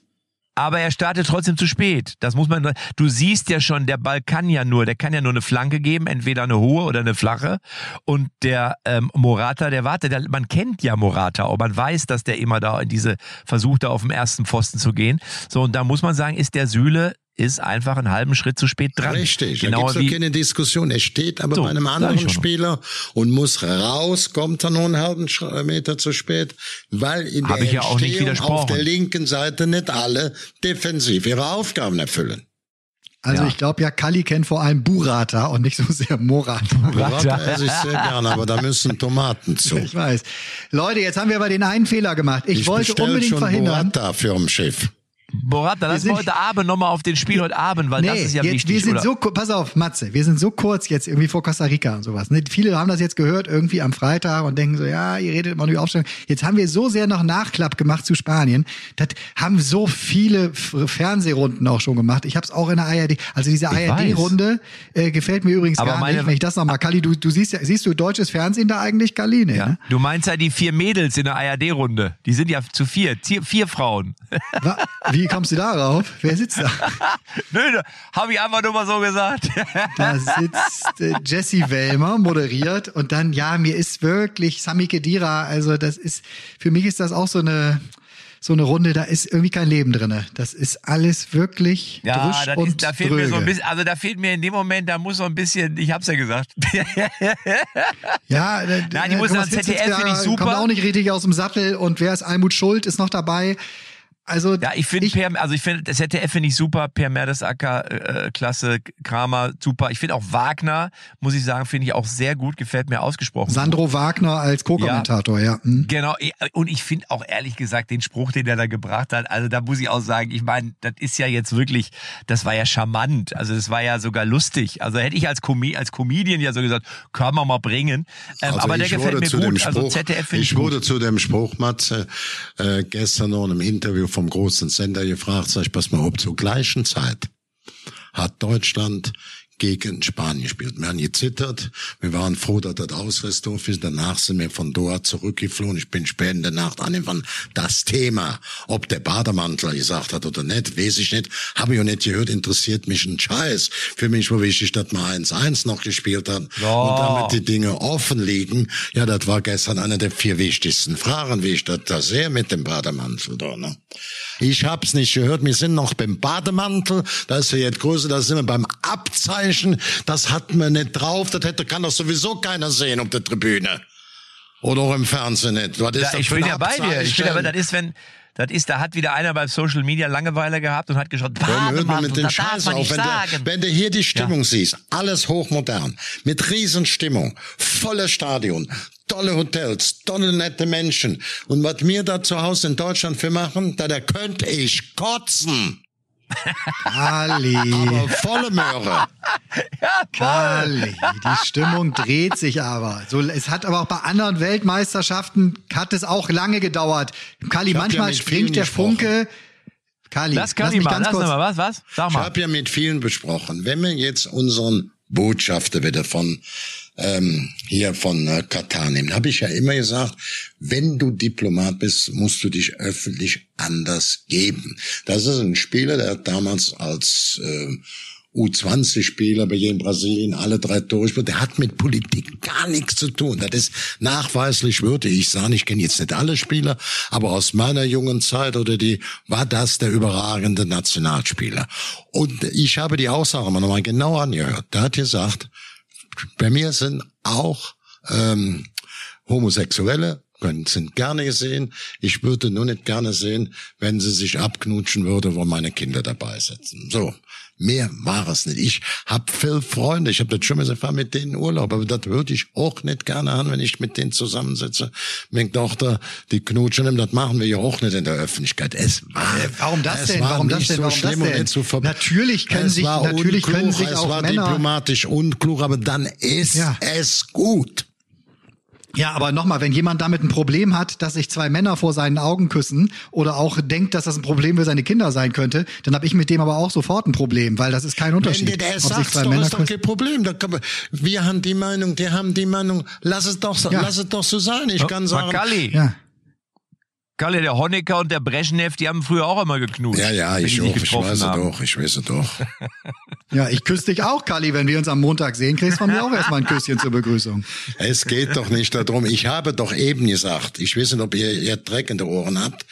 Aber er startet trotzdem zu spät. Das muss man. Du siehst ja schon, der Ball kann ja nur, der kann ja nur eine Flanke geben, entweder eine hohe oder eine flache. Und der ähm, Morata, der wartet. Der, man kennt ja Morata, aber man weiß, dass der immer da in diese versucht, da auf dem ersten Pfosten zu gehen. So und da muss man sagen, ist der Süle ist einfach einen halben Schritt zu spät dran. Richtig, genau da gibt's doch keine Diskussion. Er steht aber So, bei einem ich anderen. Spieler und muss raus, kommt er nur einen halben Sch- Meter zu spät, weil in der ich ja auch nicht Entstehung auf der linken Seite nicht alle defensiv ihre Aufgaben erfüllen. Also Ja. ich glaube ja, Kali kennt vor allem Burata und nicht so sehr Morata. Berater esse ich sehr gerne, aber da müssen Tomaten zu. Ich weiß. Leute, jetzt haben wir aber den einen Fehler gemacht. Ich, wollte bestell unbedingt schon verhindern. Burrata für im Schiff. Borat, dann lass wir heute Abend nochmal auf den Spiel heute Abend, weil das ist ja jetzt, wichtig. wir sind oder? so, pass auf, Matze, wir sind so kurz jetzt irgendwie vor Costa Rica und sowas. Ne? Viele haben das jetzt gehört irgendwie am Freitag und denken so, ja, ihr redet immer nur über Aufstellung. Jetzt haben wir so sehr noch Nachklapp gemacht zu Spanien. Das haben so viele Fernsehrunden auch schon gemacht. Ich habe es auch in der ARD. Also diese. ARD-Runde äh, gefällt mir übrigens Aber gar meine- nicht. Wenn ich das nochmal, Kali, du, du siehst ja, siehst du deutsches Fernsehen da eigentlich, Kali? Nee, ja. ne? Du meinst ja die vier Mädels in der ARD-Runde. Die sind ja zu vier. Vier, vier Frauen. Wa- Wie kommst du darauf? Wer sitzt da? Nö, habe ich einfach nur mal so gesagt. Da sitzt äh, Jesse Wellmer, moderiert und dann, ja, mir ist wirklich Sami Kedira, also das ist, für mich ist das auch so eine, so eine Runde, da ist irgendwie kein Leben drinne. Das ist alles wirklich Ja, drusch das und ist, da fehlt mir so ein dröge. bisschen, also da fehlt mir in dem Moment, da muss so ein bisschen, ich hab's ja gesagt. Ja, äh, Nein, die muss Thomas ans ZDF finde ich super. Kommt auch nicht richtig aus dem Sattel und wer ist Almut Schuld, ist noch dabei. Also, Ja, ich finde Per, also ich finde das ZDF finde ich super, Per Mertesacker äh, klasse, Kramer super. Ich finde auch Wagner, muss ich sagen, finde ich auch sehr gut, gefällt mir ausgesprochen. Sandro Wagner als Co-Kommentator, ja. Hm. Genau, und ich finde auch ehrlich gesagt den Spruch, den er da gebracht hat, also da muss ich auch sagen, ich meine, das ist ja jetzt wirklich, das war ja charmant, also das war ja sogar lustig. Also hätte ich als, Com als Comedian ja so gesagt, kann man mal bringen. Ähm, Also aber der ich gefällt wurde mir zu dem gut. Spruch, also ZDF finde ich, ich wurde gut. zu dem Spruch, Matze, äh, gestern noch in einem Interview vom großen Sender gefragt, sag ich, pass mal ob zur gleichen Zeit hat Deutschland gegen Spanien gespielt. Wir haben gezittert. Wir waren froh, dass das Ausrüstung ist. Danach sind wir von Doha zurückgeflogen. Ich bin spät in der Nacht angefangen. Das Thema, ob der Bademantel gesagt hat oder nicht, weiß ich nicht. Habe ich auch nicht gehört. Interessiert mich ein Scheiß. Für mich war wichtig, dass wir 1-1 noch gespielt haben. Ja. Und damit die Dinge offen liegen. Ja, das war gestern eine der vier wichtigsten Fragen, wie ich das da sehe mit dem Bademantel da, ne? Ich hab's nicht gehört. Wir sind noch beim Bademantel. Da ist er jetzt größer. Da sind wir beim Abzeichen. Das hatten wir nicht drauf. Das hätte, kann doch sowieso keiner sehen auf der Tribüne. Oder auch im Fernsehen nicht. Was ist Ja, das ich bin ja bei dir. Ich bin aber, das ist, wenn, das ist, da hat wieder einer bei Social Media Langeweile gehabt und hat geschaut, Dann hört man mit den Scheiß man auf. Wenn du, wenn du hier die Stimmung siehst, alles hochmodern, mit Riesenstimmung, voller Stadion, tolle Hotels, tolle nette Menschen. Und was wir da zu Hause in Deutschland für machen, da, da könnte ich kotzen. Ali. Aber volle Möhre. Kali, die Stimmung dreht sich aber. So, es hat aber auch bei anderen Weltmeisterschaften hat es auch lange gedauert. Kali, Ich ja manchmal mit springt der gesprochen. Funke. Kali, Das kann lass ich mich mal. ganz Lass kurz. mal. Was, was? Sag Ich mal. habe ja mit vielen besprochen, wenn wir jetzt unseren Botschafter wieder von ähm, hier von äh, Katar nehmen, habe ich ja immer gesagt, wenn du Diplomat bist, musst du dich öffentlich anders geben. Das ist ein Spieler, der damals als äh, U20-Spieler bei jedem Brasilien alle drei Tore gespielt. Der hat mit Politik gar nichts zu tun. Das ist nachweislich, würde ich sagen, ich kenne jetzt nicht alle Spieler, aber aus meiner jungen Zeit oder die, war das der überragende Nationalspieler. Und ich habe die Aussage mal nochmal genau angehört. Der hat gesagt, bei mir sind auch ähm, Homosexuelle können, sind gerne gesehen. Ich würde nur nicht gerne sehen, wenn sie sich abknutschen würde, wo meine Kinder dabei sitzen. So, mehr war es nicht. Ich habe viel Freunde, ich habe das schon mal gesagt, fahr mit denen Urlaub, aber das würde ich auch nicht gerne haben, wenn ich mit denen zusammensitze. Meine Tochter, die knutschen, das machen wir ja auch nicht in der Öffentlichkeit. Es war, Äh, Warum das es denn? War Warum das denn? So Warum das denn? ver- Natürlich können es sich- natürlich können unklug, sich es auch war Männer- diplomatisch unklug, aber dann ist Ja. es gut. Ja, aber nochmal, wenn jemand damit ein Problem hat, dass sich zwei Männer vor seinen Augen küssen oder auch denkt, dass das ein Problem für seine Kinder sein könnte, dann habe ich mit dem aber auch sofort ein Problem, weil das ist kein Unterschied. Wenn der, der ob sich sagt, zwei doch, Männer ist doch küssen. kein Problem. Da kann man, wir haben die Meinung, die haben die Meinung. Lass es doch, so- Ja. lass es doch so sein. Ich kann sagen. Magali. Ja. Kalle, der Honecker und der Brezhnev, die haben früher auch immer geknutscht. Ja, ja, ich auch, ich weiß es haben. doch, ich weiß es doch. Ja, ich küsse dich auch, Kali. Wenn wir uns am Montag sehen, kriegst du von mir auch erstmal ein Küsschen zur Begrüßung. Es geht doch nicht darum. Ich habe doch eben gesagt, ich weiß nicht, ob ihr, ihr Dreck in den Ohren habt.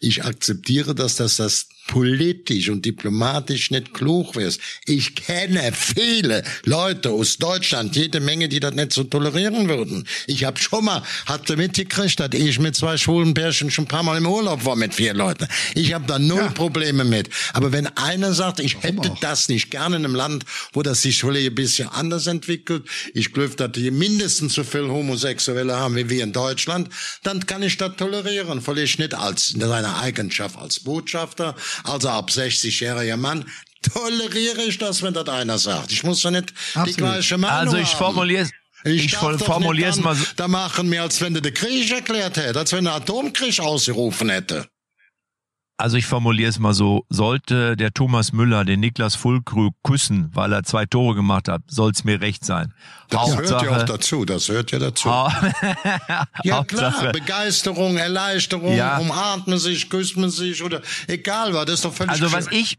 Ich akzeptiere, dass das das politisch und diplomatisch nicht klug wärst. Ich kenne viele Leute aus Deutschland, jede Menge, die das nicht so tolerieren würden. Ich habe schon mal, hatte mitgekriegt, dass ich mit zwei schwulen Pärchen schon ein paar Mal im Urlaub war mit vier Leuten. Ich habe da null ja. Probleme mit. Aber wenn einer sagt, ich hätte das nicht gerne in einem Land, wo das sich vielleicht ein bisschen anders entwickelt, ich glaube, dass die mindestens so viel Homosexuelle haben wie wir in Deutschland, dann kann ich das tolerieren. Vielleicht nicht als in seiner Eigenschaft als Botschafter, also ab 60-jähriger Mann, toleriere ich das, wenn das einer sagt. Ich muss ja nicht Absolut. die gleiche Meinung Also ich formuliere ich, ich formuliere es mal so. Da machen wir, als wenn du den Krieg erklärt hätte, als wenn er Atomkrieg ausgerufen hätte. Also ich formuliere es mal so, sollte der Thomas Müller den Niklas Fulkrug küssen, weil er zwei Tore gemacht hat, soll es mir recht sein. Das Hauptsache, hört ja auch dazu, das hört ja dazu. ja klar, Begeisterung, Erleichterung, ja. umarmt man sich, küsst man sich oder egal was, das ist doch völlig Also was ich,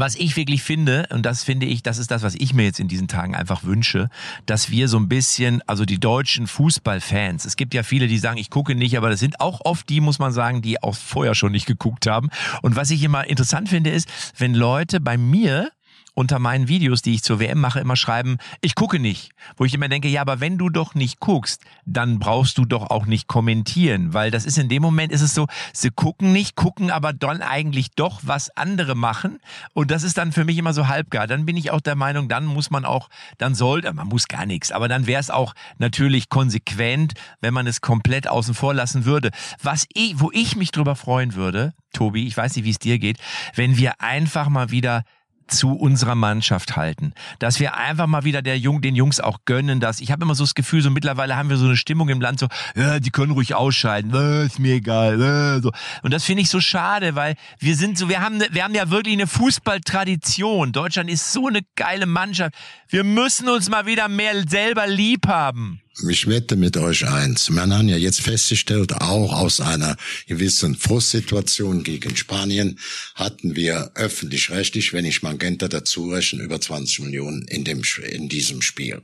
was ich wirklich finde, und das finde ich, das ist das, was ich mir jetzt in diesen Tagen einfach wünsche, dass wir so ein bisschen, also die deutschen Fußballfans, es gibt ja viele, die sagen, ich gucke nicht, aber das sind auch oft die, muss man sagen, die auch vorher schon nicht geguckt haben. Und was ich immer interessant finde, ist, wenn Leute bei mir unter meinen Videos, die ich zur WM mache, immer schreiben, ich gucke nicht. Wo ich immer denke, ja, aber wenn du doch nicht guckst, dann brauchst du doch auch nicht kommentieren, weil das ist in dem Moment ist es so, sie gucken nicht, gucken aber dann eigentlich doch, was andere machen und das ist dann für mich immer so halbgar. Dann bin ich auch der Meinung, dann muss man auch, dann sollte, man muss gar nichts, aber dann wäre es auch natürlich konsequent, wenn man es komplett außen vor lassen würde. Was ich, wo ich mich drüber freuen würde, Tobi, ich weiß nicht, wie es dir geht, wenn wir einfach mal wieder zu unserer Mannschaft halten. Dass wir einfach mal wieder der Jung, den Jungs auch gönnen, dass ich habe immer so das Gefühl, so mittlerweile haben wir so eine Stimmung im Land, so, ja, die können ruhig ausscheiden, äh, ist mir egal. Äh, so. Und das finde ich so schade, weil wir sind so, wir haben, ne, wir haben ja wirklich eine Fußballtradition. Deutschland ist so eine geile Mannschaft. Wir müssen uns mal wieder mehr selber lieb haben ich wette mit euch eins. Man hat ja jetzt festgestellt, auch aus einer gewissen Frustsituation gegen Spanien hatten wir öffentlich-rechtlich, wenn ich Magenta dazu rechne, über 20 Millionen in, dem, in diesem Spiel.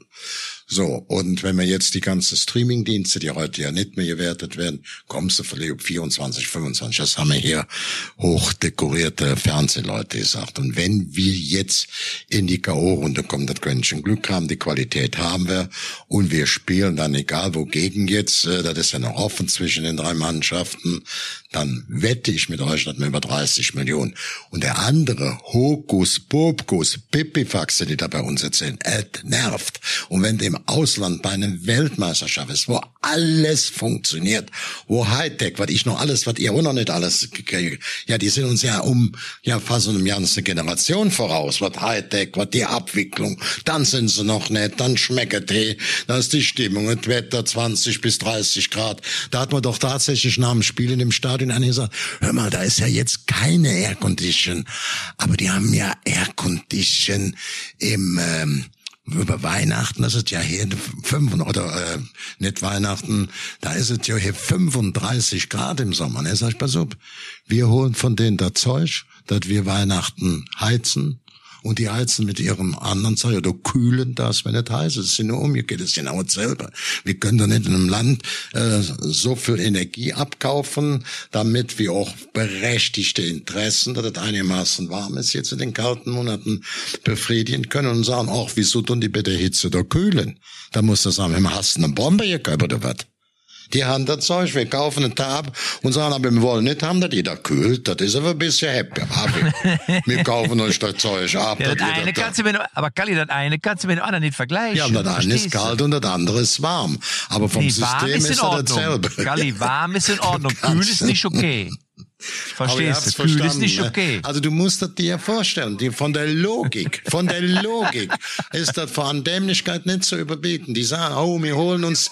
So, und wenn wir jetzt die ganzen Streaming-Dienste, die heute ja nicht mehr gewertet werden, kommst du vielleicht 24, 25. Das haben wir hier hochdekorierte Fernsehleute gesagt. Und wenn wir jetzt in die K.O.-Runde kommen, das können schon Glück haben, die Qualität haben wir und wir spielen dann egal wogegen jetzt, äh, das ist ja noch offen zwischen den drei Mannschaften, dann wette ich mit euch, dass wir über 30 Millionen. Und der andere, Hokus Popkus, Pipifaxe, die da bei uns erzählen, äh, nervt. Und wenn dem Ausland bei einer Weltmeisterschaft ist, wo alles funktioniert, wo Hightech, was ich noch alles, was ihr auch noch nicht alles, ja, die sind uns ja um, ja, fast eine ganze Generation voraus, was Hightech, was die Abwicklung, dann sind sie noch nicht, dann schmeckt die, da ist die Stimmung, das Wetter 20 bis 30 Grad. Da hat man doch tatsächlich nach dem Spiel in dem Stadion eine gesagt, hör mal, da ist ja jetzt keine Aircondition, aber die haben ja Aircondition im, ähm, über Weihnachten, das ist ja hier fünf oder äh, nicht Weihnachten, da ist es ja hier 35 Grad im Sommer. Ne, sag ich, pass auf, wir holen von denen das Zeug, dass wir Weihnachten heizen und die heizen mit ihrem anderen Zeug oder kühlen das, wenn es heiß ist. Es ist nur umgekehrt, es ist genau dasselbe. Wir können doch nicht in einem Land äh, so viel Energie abkaufen, damit wir auch berechtigte Interessen, dass es einigermaßen warm ist, jetzt in den kalten Monaten befriedigen können und sagen, ach, wieso tun die bitte Hitze da kühlen? Da muss das sagen, hast du eine Bombe gekauft oder was? Die haben das Zeug, wir kaufen einen Tab und sagen, aber wir wollen nicht haben, dass jeder kühlt. Das ist aber ein bisschen happy. wir kaufen euch das Zeug ab. Ja, das eine kannst du mir, aber Kalli, das eine kannst du mit dem anderen nicht vergleichen. Ja, das eine ist kalt und das andere ist warm. Aber vom nee, System ist, ist das dasselbe. Kalli, warm ist in Ordnung. Kühl ist nicht okay. Verstehst du? Kühl ist nicht ne? okay. Also du musst das dir vorstellen, die, von der Logik, von der Logik ist das vor Dämlichkeit nicht zu überbieten. Die sagen, oh, wir holen uns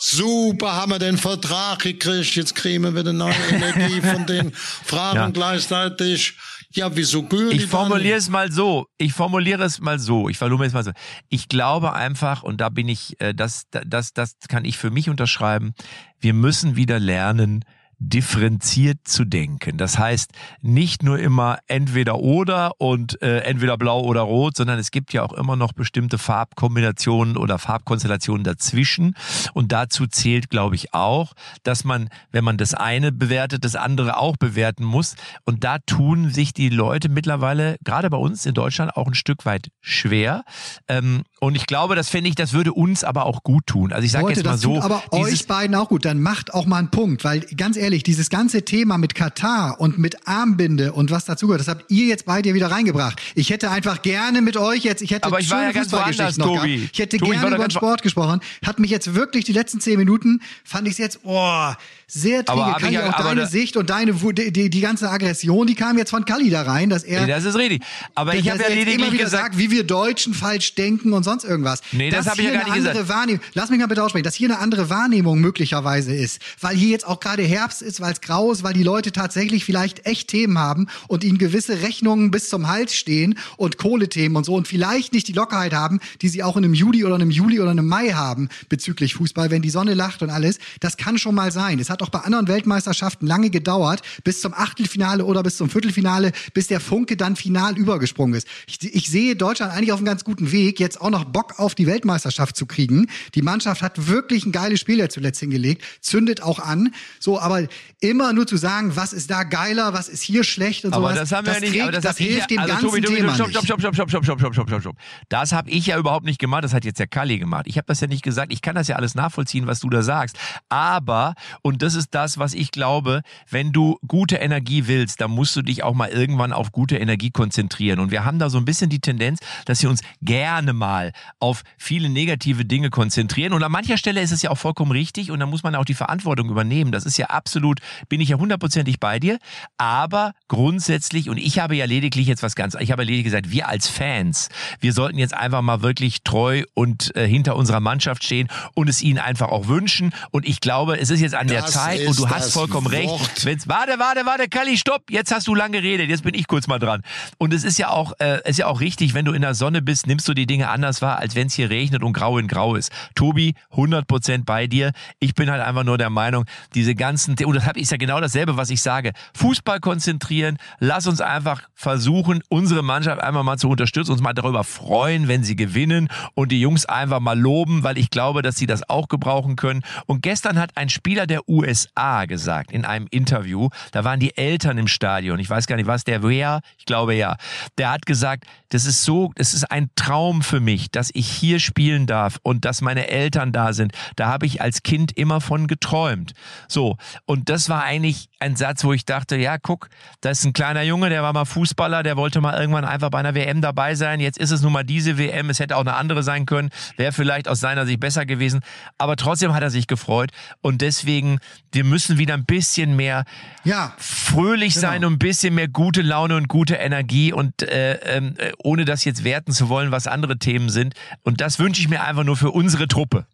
Super, haben wir den Vertrag gekriegt, jetzt kriegen wir wieder neue Energie von den Fragen ja. gleichzeitig. Ja, wieso kühl Ich formuliere es mal so. Ich formuliere es mal so. Ich formuliere es mal so. Ich glaube einfach, und da bin ich, äh, das, das, das kann ich für mich unterschreiben. Wir müssen wieder lernen, differenziert zu denken. Das heißt, nicht nur immer entweder oder und äh, entweder blau oder rot, sondern es gibt ja auch immer noch bestimmte Farbkombinationen oder Farbkonstellationen dazwischen. Und dazu zählt, glaube ich, auch, dass man, wenn man das eine bewertet, das andere auch bewerten muss. Und da tun sich die Leute mittlerweile, gerade bei uns in Deutschland, auch ein Stück weit schwer. Ähm, und ich glaube, das finde ich, das würde uns aber auch gut tun. Also ich sage jetzt mal das so. Tut aber euch beiden auch gut. Dann macht auch mal einen Punkt, weil ganz ehrlich, dieses ganze Thema mit Katar und mit Armbinde und was dazugehört, das habt ihr jetzt beide wieder reingebracht. Ich hätte einfach gerne mit euch jetzt, ich hätte aber ich war ja ganz woanders, noch Tobi. Gehabt. Ich hätte Tobi, gerne über den Sport gesprochen. Hat mich jetzt wirklich die letzten zehn Minuten, fand ich es jetzt, oh, sehr träge. Aber Kann ich- ja auch deine Sicht und deine, die, die, die ganze Aggression, die kam jetzt von Kalli da rein, dass er, das ist richtig. Aber ich habe ja lediglich immer wieder gesagt, sagt, wie wir Deutschen falsch denken und sonst irgendwas. Nee, das habe ich ja hier gar eine nicht andere gesagt. Wahrnehmung, lass mich mal bitte aussprechen, dass hier eine andere Wahrnehmung möglicherweise ist, weil hier jetzt auch gerade Herbst ist, weil es grau ist, weil die Leute tatsächlich vielleicht echt Themen haben und ihnen gewisse Rechnungen bis zum Hals stehen und Kohlethemen und so und vielleicht nicht die Lockerheit haben, die sie auch in einem Juli oder einem Juli oder einem Mai haben bezüglich Fußball, wenn die Sonne lacht und alles. Das kann schon mal sein. Es hat auch bei anderen Weltmeisterschaften lange gedauert, bis zum Achtelfinale oder bis zum Viertelfinale, bis der Funke dann final übergesprungen ist. Ich, ich sehe Deutschland eigentlich auf einem ganz guten Weg, jetzt auch noch Bock auf die Weltmeisterschaft zu kriegen. Die Mannschaft hat wirklich ein geiles Spiel jetzt zuletzt hingelegt, zündet auch an. So, aber immer nur zu sagen, was ist da geiler, was ist hier schlecht und aber sowas, das haben wir ja nicht, trägt, das, das hilft ja, dem also ganzen Tobi, Tobi, Thema stopp, nicht. stopp, stopp, stopp, stopp, stopp, stopp, stopp, stopp, stopp. Das habe ich ja überhaupt nicht gemacht, das hat jetzt der Kalli gemacht. Ich habe das ja nicht gesagt, ich kann das ja alles nachvollziehen, was du da sagst. Aber, und das ist das, was ich glaube, wenn du gute Energie willst, dann musst du dich auch mal irgendwann auf gute Energie konzentrieren. Und wir haben da so ein bisschen die Tendenz, dass wir uns gerne mal auf viele negative Dinge konzentrieren. Und an mancher Stelle ist es ja auch vollkommen richtig und da muss man auch die Verantwortung übernehmen. Das ist ja absolut, bin ich ja hundertprozentig bei dir. Aber grundsätzlich, und ich habe ja lediglich jetzt was ganz, ich habe lediglich gesagt, wir als Fans, wir sollten jetzt einfach mal wirklich treu und äh, hinter unserer Mannschaft stehen und es ihnen einfach auch wünschen. Und ich glaube, es ist jetzt an der Das Zeit ist und du hast vollkommen recht. Wort. Wenn's, warte, warte, warte, Kalli, stopp, jetzt hast du lang geredet, jetzt bin ich kurz mal dran. Und es ist ja auch, äh, ist ja auch richtig, wenn du in der Sonne bist, nimmst du die Dinge anders wahr, als wenn es hier regnet und grau in grau ist. Tobi, 100% bei dir. Ich bin halt einfach nur der Meinung, diese ganzen, und das ich ja genau dasselbe, was ich sage. Fußball konzentrieren, lass uns einfach versuchen, unsere Mannschaft einfach mal zu unterstützen, uns mal darüber freuen, wenn sie gewinnen und die Jungs einfach mal loben, weil ich glaube, dass sie das auch gebrauchen können. Und gestern hat ein Spieler der USA gesagt in einem Interview, da waren die Eltern im Stadion, ich weiß gar nicht was, der wer, ich glaube ja, der hat gesagt, das ist so, das ist ein Traum für mich, dass ich hier spielen darf und dass meine Eltern da sind. Da habe ich als Kind immer von geträumt. So, und das war eigentlich ein Satz, wo ich dachte, ja, guck, da ist ein kleiner Junge, der war mal Fußballer, der wollte mal irgendwann einfach bei einer WM dabei sein. Jetzt ist es nun mal diese WM, es hätte auch eine andere sein können, wäre vielleicht aus seiner Sicht besser gewesen, aber trotzdem hat er sich gefreut und deswegen, wir müssen wieder ein bisschen mehr Ja. fröhlich Genau. sein und ein bisschen mehr gute Laune und gute Energie und äh, ähm, äh, ohne das jetzt werten zu wollen, was andere Themen sind. Und das wünsche ich mir einfach nur für unsere Truppe.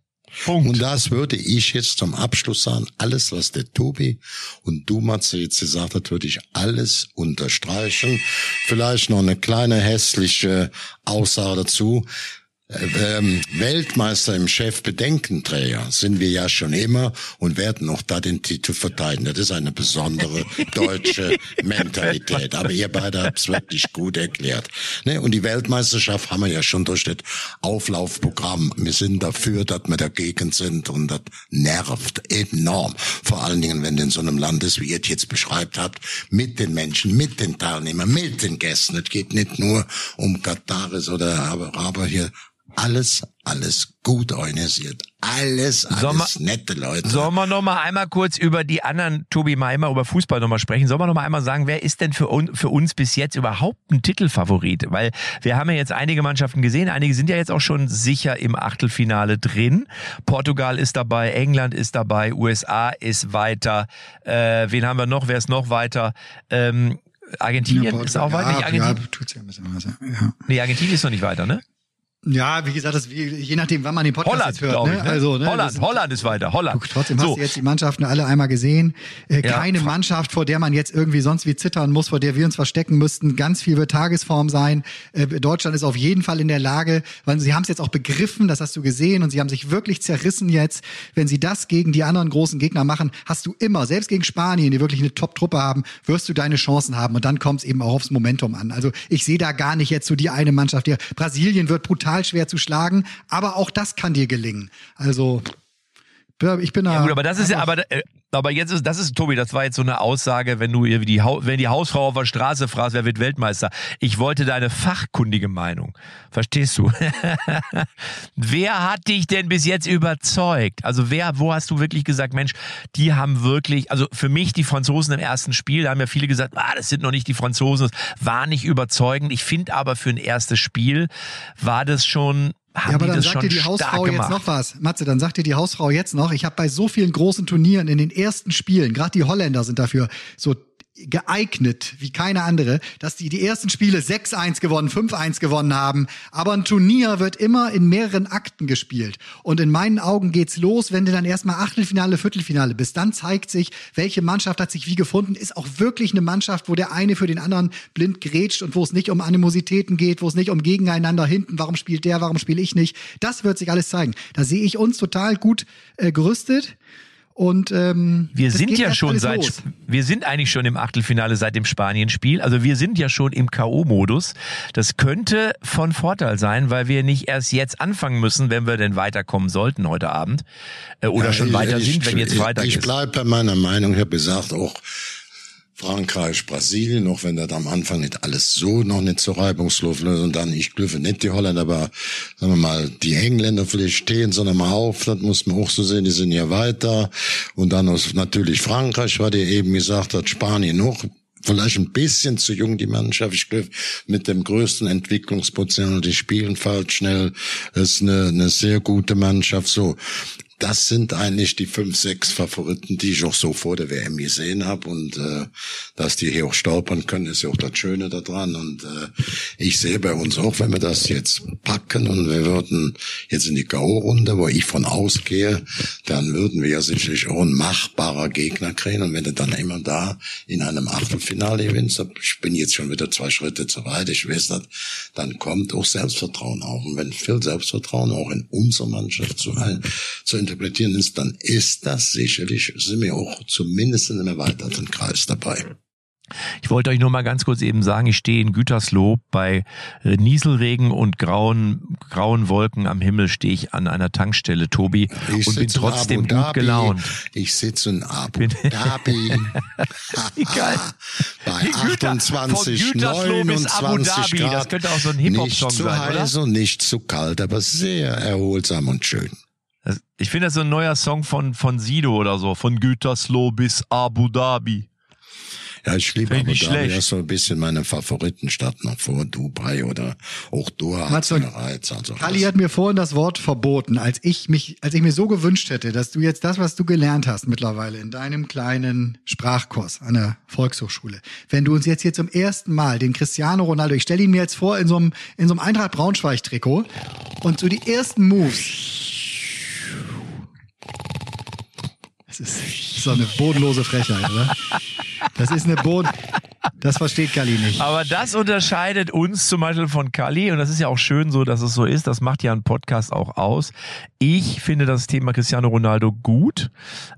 Punkt. Und das würde ich jetzt zum Abschluss sagen. Alles, was der Tobi und du, Matze, jetzt gesagt hat, würde ich alles unterstreichen. Vielleicht noch eine kleine hässliche Aussage dazu. Äh, Ähm, Weltmeister im Chefbedenkenträger sind wir ja schon immer und werden auch da den Titel verteidigen. Das ist eine besondere deutsche Mentalität. Aber ihr beide habt es wirklich gut erklärt. Ne? Und die Weltmeisterschaft haben wir ja schon durch das Auflaufprogramm. Wir sind dafür, dass wir dagegen sind und das nervt enorm. Vor allen Dingen, wenn du in so einem Land ist, wie ihr es jetzt beschreibt habt, mit den Menschen, mit den Teilnehmern, mit den Gästen. Es geht nicht nur um Kataris oder Araber hier. Alles, alles gut organisiert. Alles, alles Sommer- nette Leute. Sollen wir noch mal einmal kurz über die anderen, Tobi, mal einmal über Fußball noch mal sprechen? Sollen wir noch mal einmal sagen, wer ist denn für, un, für uns bis jetzt überhaupt ein Titelfavorit? Weil wir haben ja jetzt einige Mannschaften gesehen, einige sind ja jetzt auch schon sicher im Achtelfinale drin. Portugal ist dabei, England ist dabei, USA ist weiter. Äh, wen haben wir noch? Wer ist noch weiter? Ähm, Argentinien ist auch weiter. Ja, Argentinien? ja, ja. Ja. Nee, Argentinien ist noch nicht weiter, ne? Ja, wie gesagt, das, je nachdem, wann man den Podcast Holland, hört. Ne? Ich, ne? Also, ne? Holland, Holland ist weiter. Holland. Guck, trotzdem so. hast du jetzt die Mannschaften alle einmal gesehen. Äh, ja, keine Mannschaft, vor der man jetzt irgendwie sonst wie zittern muss, vor der wir uns verstecken müssten. Ganz viel wird Tagesform sein. Äh, Deutschland ist auf jeden Fall in der Lage, weil sie haben es jetzt auch begriffen, das hast du gesehen, und sie haben sich wirklich zerrissen jetzt. Wenn sie das gegen die anderen großen Gegner machen, hast du immer, selbst gegen Spanien, die wirklich eine Top-Truppe haben, wirst du deine Chancen haben. Und dann kommt es eben auch aufs Momentum an. Also ich sehe da gar nicht jetzt so die eine Mannschaft. Die, Brasilien wird brutal schwer zu schlagen aber auch das kann dir gelingen. Also ich bin da. Ja, gut, aber das ist ja, aber, äh, aber jetzt ist, das ist, Tobi, das war jetzt so eine Aussage, wenn du die, wenn die Hausfrau auf der Straße fragst, wer wird Weltmeister. Ich wollte deine fachkundige Meinung. Verstehst du? wer hat dich denn bis jetzt überzeugt? Also wer, wo hast du wirklich gesagt, Mensch, die haben wirklich, also für mich die Franzosen im ersten Spiel, da haben ja viele gesagt, ah, das sind noch nicht die Franzosen, das war nicht überzeugend. Ich finde aber für ein erstes Spiel war das schon haben ja, aber dann sagt dir die Hausfrau jetzt noch was. Matze, dann sagt dir die Hausfrau jetzt noch, ich habe bei so vielen großen Turnieren in den ersten Spielen, gerade die Holländer sind dafür so geeignet wie keine andere, dass die die ersten Spiele 6-1 gewonnen, 5-1 gewonnen haben. Aber ein Turnier wird immer in mehreren Akten gespielt. Und in meinen Augen geht's los, wenn du dann erstmal Achtelfinale, Viertelfinale bist. Dann zeigt sich, welche Mannschaft hat sich wie gefunden. Ist auch wirklich eine Mannschaft, wo der eine für den anderen blind grätscht und wo es nicht um Animositäten geht, wo es nicht um Gegeneinander hinten, warum spielt der, warum spiele ich nicht. Das wird sich alles zeigen. Da sehe ich uns total gut äh, gerüstet. Und ähm, wir sind ja schon seit los. wir sind eigentlich schon im Achtelfinale seit dem Spanien-Spiel. Also wir sind ja schon im KO-Modus. Das könnte von Vorteil sein, weil wir nicht erst jetzt anfangen müssen, wenn wir denn weiterkommen sollten heute Abend äh, oder ja, schon ich, weiter ich, sind, wenn jetzt weiter ich, ich bleibe bei meiner Meinung. Ich habe gesagt, auch Frankreich, Brasilien, auch wenn das am Anfang nicht alles so noch nicht so reibungslos ist und dann, ich glüffe nicht die Holländer, aber sagen wir mal, die Engländer vielleicht stehen, sondern mal auf, das muss man auch so sehen, die sind ja weiter und dann aus, natürlich Frankreich, weil ihr eben gesagt hat, Spanien noch, vielleicht ein bisschen zu jung, die Mannschaft. Ich glaube, mit dem größten Entwicklungspotenzial, die spielen falsch schnell, ist eine, eine sehr gute Mannschaft. So, das sind eigentlich die fünf, sechs Favoriten, die ich auch so vor der WM gesehen habe. Und äh, dass die hier auch stolpern können, ist ja auch das Schöne daran. Und äh, ich sehe bei uns auch, wenn wir das jetzt packen und wir würden jetzt in die K.O.-Runde, wo ich von ausgehe, dann würden wir ja sicherlich auch ein machbarer Gegner kriegen. Und wenn du dann immer da in einem Achtelfinale gewinnst, ich bin jetzt schon wieder zwei Schritte zu weit, ich weiß das, dann kommt auch Selbstvertrauen auf. Und wenn viel Selbstvertrauen auch in unserer Mannschaft zu, zu interpretieren ist, dann ist das sicherlich, sind wir auch zumindest in einem erweiterten Kreis dabei. Ich wollte euch nur mal ganz kurz eben sagen, ich stehe in Gütersloh bei Nieselregen und grauen, grauen Wolken am Himmel stehe ich an einer Tankstelle, Tobi, ich und bin trotzdem gut gelaunt. Ich sitze in Abu Dhabi. Egal. bei 28, 29 Grad. Das könnte auch so ein Hip-Hop-Song sein, Nicht zu heiß und nicht zu kalt, aber sehr erholsam und schön. Ich finde das so ein neuer Song von, von Sido oder so, von Gütersloh bis Abu Dhabi. Ja, ich liebe Abu Dhabi, schlecht. das ist so ein bisschen meine Favoritenstadt noch vor Dubai oder auch Doha hat seine Reiz. Also Kali hat mir vorhin das Wort verboten, als ich mich, als ich mir so gewünscht hätte, dass du jetzt das, was du gelernt hast mittlerweile in deinem kleinen Sprachkurs an der Volkshochschule, wenn du uns jetzt hier zum ersten Mal den Cristiano Ronaldo, ich stelle ihn mir jetzt vor in so einem, in so einem Eintracht Braunschweig Trikot und so die ersten Moves Das ist so eine bodenlose Frechheit, oder? Das ist eine Boden. Das versteht Kali nicht. Aber das unterscheidet uns zum Beispiel von Kali und das ist ja auch schön so, dass es so ist. Das macht ja ein Podcast auch aus. Ich finde das Thema Cristiano Ronaldo gut.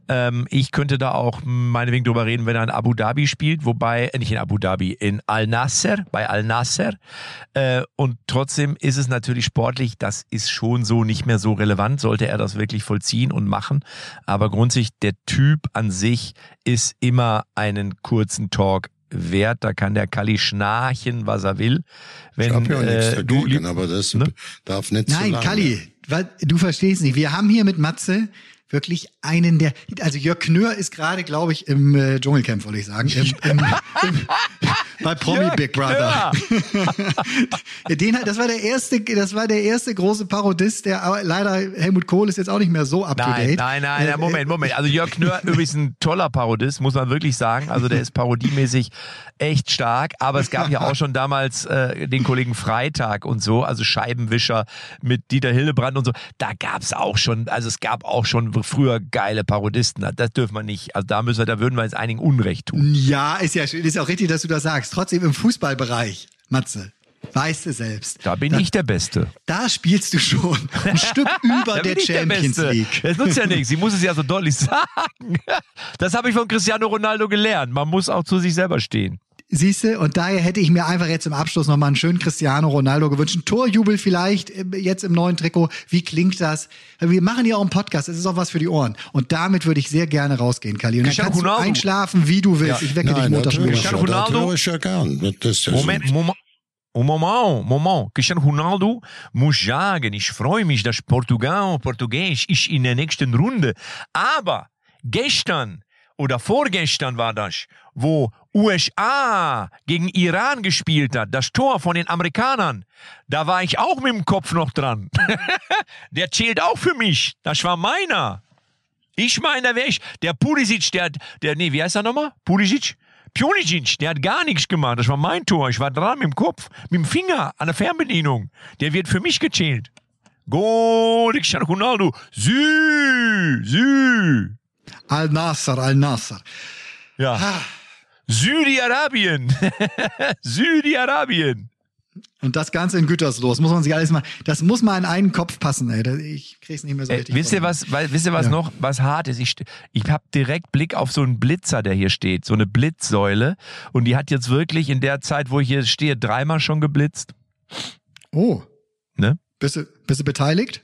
Ähm, ich könnte da auch meinetwegen drüber reden, wenn er in Abu Dhabi spielt, wobei, äh, nicht in Abu Dhabi, in Al Nasser, bei Al Nasser. Äh, und trotzdem ist es natürlich sportlich, das ist schon so nicht mehr so relevant, sollte er das wirklich vollziehen und machen. Aber grundsätzlich, der Typ an sich ist immer einen kurzen Talk wert. Da kann der Kali schnarchen, was er will. Wenn, ich habe ja äh, nichts dagegen, aber das ne? darf nicht Nein, zu lange. Kali, du verstehst nicht. Wir haben hier mit Matze wirklich einen der, also Jörg Knör ist gerade, glaube ich, im äh, Dschungelcamp, wollte ich sagen, im, im, im, bei Promi Jörg Big Brother. Den, hat- das war der erste, das war der erste große Parodist, der aber leider Helmut Kohl ist jetzt auch nicht mehr so up to Nein, date. nein, nein, Äh, nein, Moment, Moment. Also Jörg Knör übrigens ein toller Parodist, muss man wirklich sagen. Also der ist parodiemäßig echt stark. Aber es gab ja auch schon damals äh, den Kollegen Freitag und so, also Scheibenwischer mit Dieter Hillebrand und so. Da gab es auch schon, also es gab auch schon früher geile Parodisten. Das dürfen wir nicht. Also da müssen wir, da würden wir jetzt einigen Unrecht tun. Ja, ist ja schön, ist auch richtig, dass du das sagst. Trotzdem im Fußballbereich, Matze, weißt du selbst. Da bin ich der Beste. Da spielst du schon ein Stück über Da der der Champions Beste. League. Das nutzt ja nichts. Sie muss es ja so deutlich sagen. Das habe ich von Cristiano Ronaldo gelernt. Man muss auch zu sich selber stehen. Siehste, und daher hätte ich mir einfach jetzt im Abschluss nochmal einen schönen Cristiano Ronaldo gewünscht. Ein Torjubel vielleicht äh, jetzt im neuen Trikot. Wie klingt das? Wir machen ja auch einen Podcast, das ist auch was für die Ohren. Und damit würde ich sehr gerne rausgehen, Kali. Und dann kannst du Ronaldo. einschlafen, wie du willst. Ja. Ich wecke dich Nein, Montag schon wieder. Ronaldo? das ja gern. Das Moment. Moment. Moment, Moment. Cristiano Ronaldo muss sagen, ich freue mich, dass Portugal, Portugiesisch ist in der nächsten Runde. Aber gestern oder vorgestern war das, wo USA gegen Iran gespielt hat, das Tor von den Amerikanern, da war ich auch mit dem Kopf noch dran. der zählt auch für mich. Das war meiner. Ich meine, da wäre ich. Der Pulisic, der, hat- der, nee, wie heißt er nochmal? Pulisic? Pjonic, der hat gar nichts gemacht. Das war mein Tor. Ich war dran mit dem Kopf, mit dem Finger an der Fernbedienung. Der wird für mich gezählt. Goal, Cristiano Ronaldo. Sü, sü. Al-Nasser, Al-Nasser. Ja. Südi-Arabien. Südi-Arabien. Und das Ganze in Gütersloh. Das muss man sich alles mal, das muss mal in einen Kopf passen, ey. Ich krieg's nicht mehr so Ey, richtig. wisst ihr was, weil, wisst ihr was Ja. noch, was hart ist? Ich, ich habe direkt Blick auf so einen Blitzer, der hier steht, so eine Blitzsäule. Und die hat jetzt wirklich in der Zeit, wo ich hier stehe, dreimal schon geblitzt. Oh. Ne? Bist du, bist du beteiligt?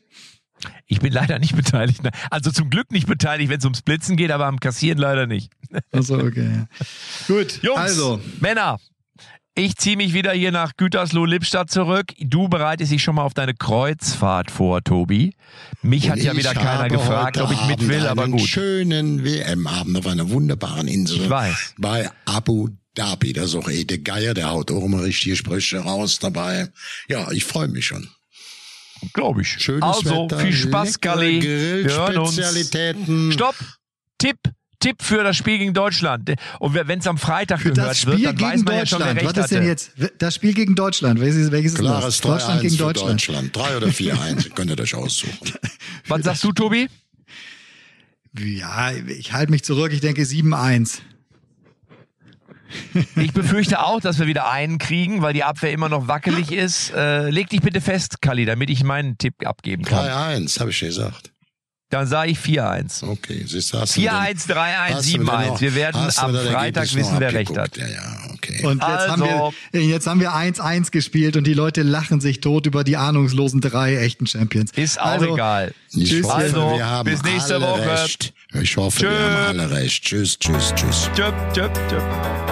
Ich bin leider nicht beteiligt. Ne? Also zum Glück nicht beteiligt, wenn es ums Blitzen geht, aber am Kassieren leider nicht. Also, okay. Gut. Jungs, Also, Männer, ich ziehe mich wieder hier nach Gütersloh-Lippstadt zurück. Du bereitest dich schon mal auf deine Kreuzfahrt vor, Tobi. Mich hat ja wieder keiner gefragt, ob ich mit Abend will, aber einen gut. schönen WM-Abend auf einer wunderbaren Insel. Ich weiß. Bei Abu Dhabi. Da ist auch Ede Geier, der haut auch immer richtige Sprüche raus dabei. Ja, ich freue mich schon. Glaube ich. Schönes also, Wetter, viel Spaß, Galli. Wir hören uns. Stopp. Tipp. Tipp für das Spiel gegen Deutschland. Und wenn es am Freitag für gehört das wird, Spiel dann weiß gegen man ja schon, wer Deutschland. recht Was ist denn jetzt? Das Spiel gegen Deutschland. Welches, welches ist Klares das? Deutschland 3-1 gegen Deutschland. Deutschland. 3 oder 4-1. Ihr könnt euch aussuchen. Was sagst du, Tobi? Ja, ich halte mich zurück. Ich denke 7-1. Ich befürchte auch, dass wir wieder einen kriegen, weil die Abwehr immer noch wackelig ist. Äh, leg dich bitte fest, Kali, damit ich meinen Tipp abgeben kann. 3-1, habe ich gesagt. Dann sage ich 4-1. Okay, siehst du, hast du mir 4-1, den- 3-1, hast du mir den 7-1. noch- Wir werden am Freitag wissen, wer recht hat. Ja, ja, okay. Und jetzt, haben Also- wir, jetzt haben wir 1-1 gespielt und die Leute lachen sich tot über die ahnungslosen drei echten Champions. Ist auch also, egal. Ich Tschüss. hoffe, Also, wir haben bis nächste alle Woche. recht. Ich hoffe, Tschö. wir haben alle recht. Tschüss, tschüss, tschüss. Tschüpp, tschüpp, tschüpp.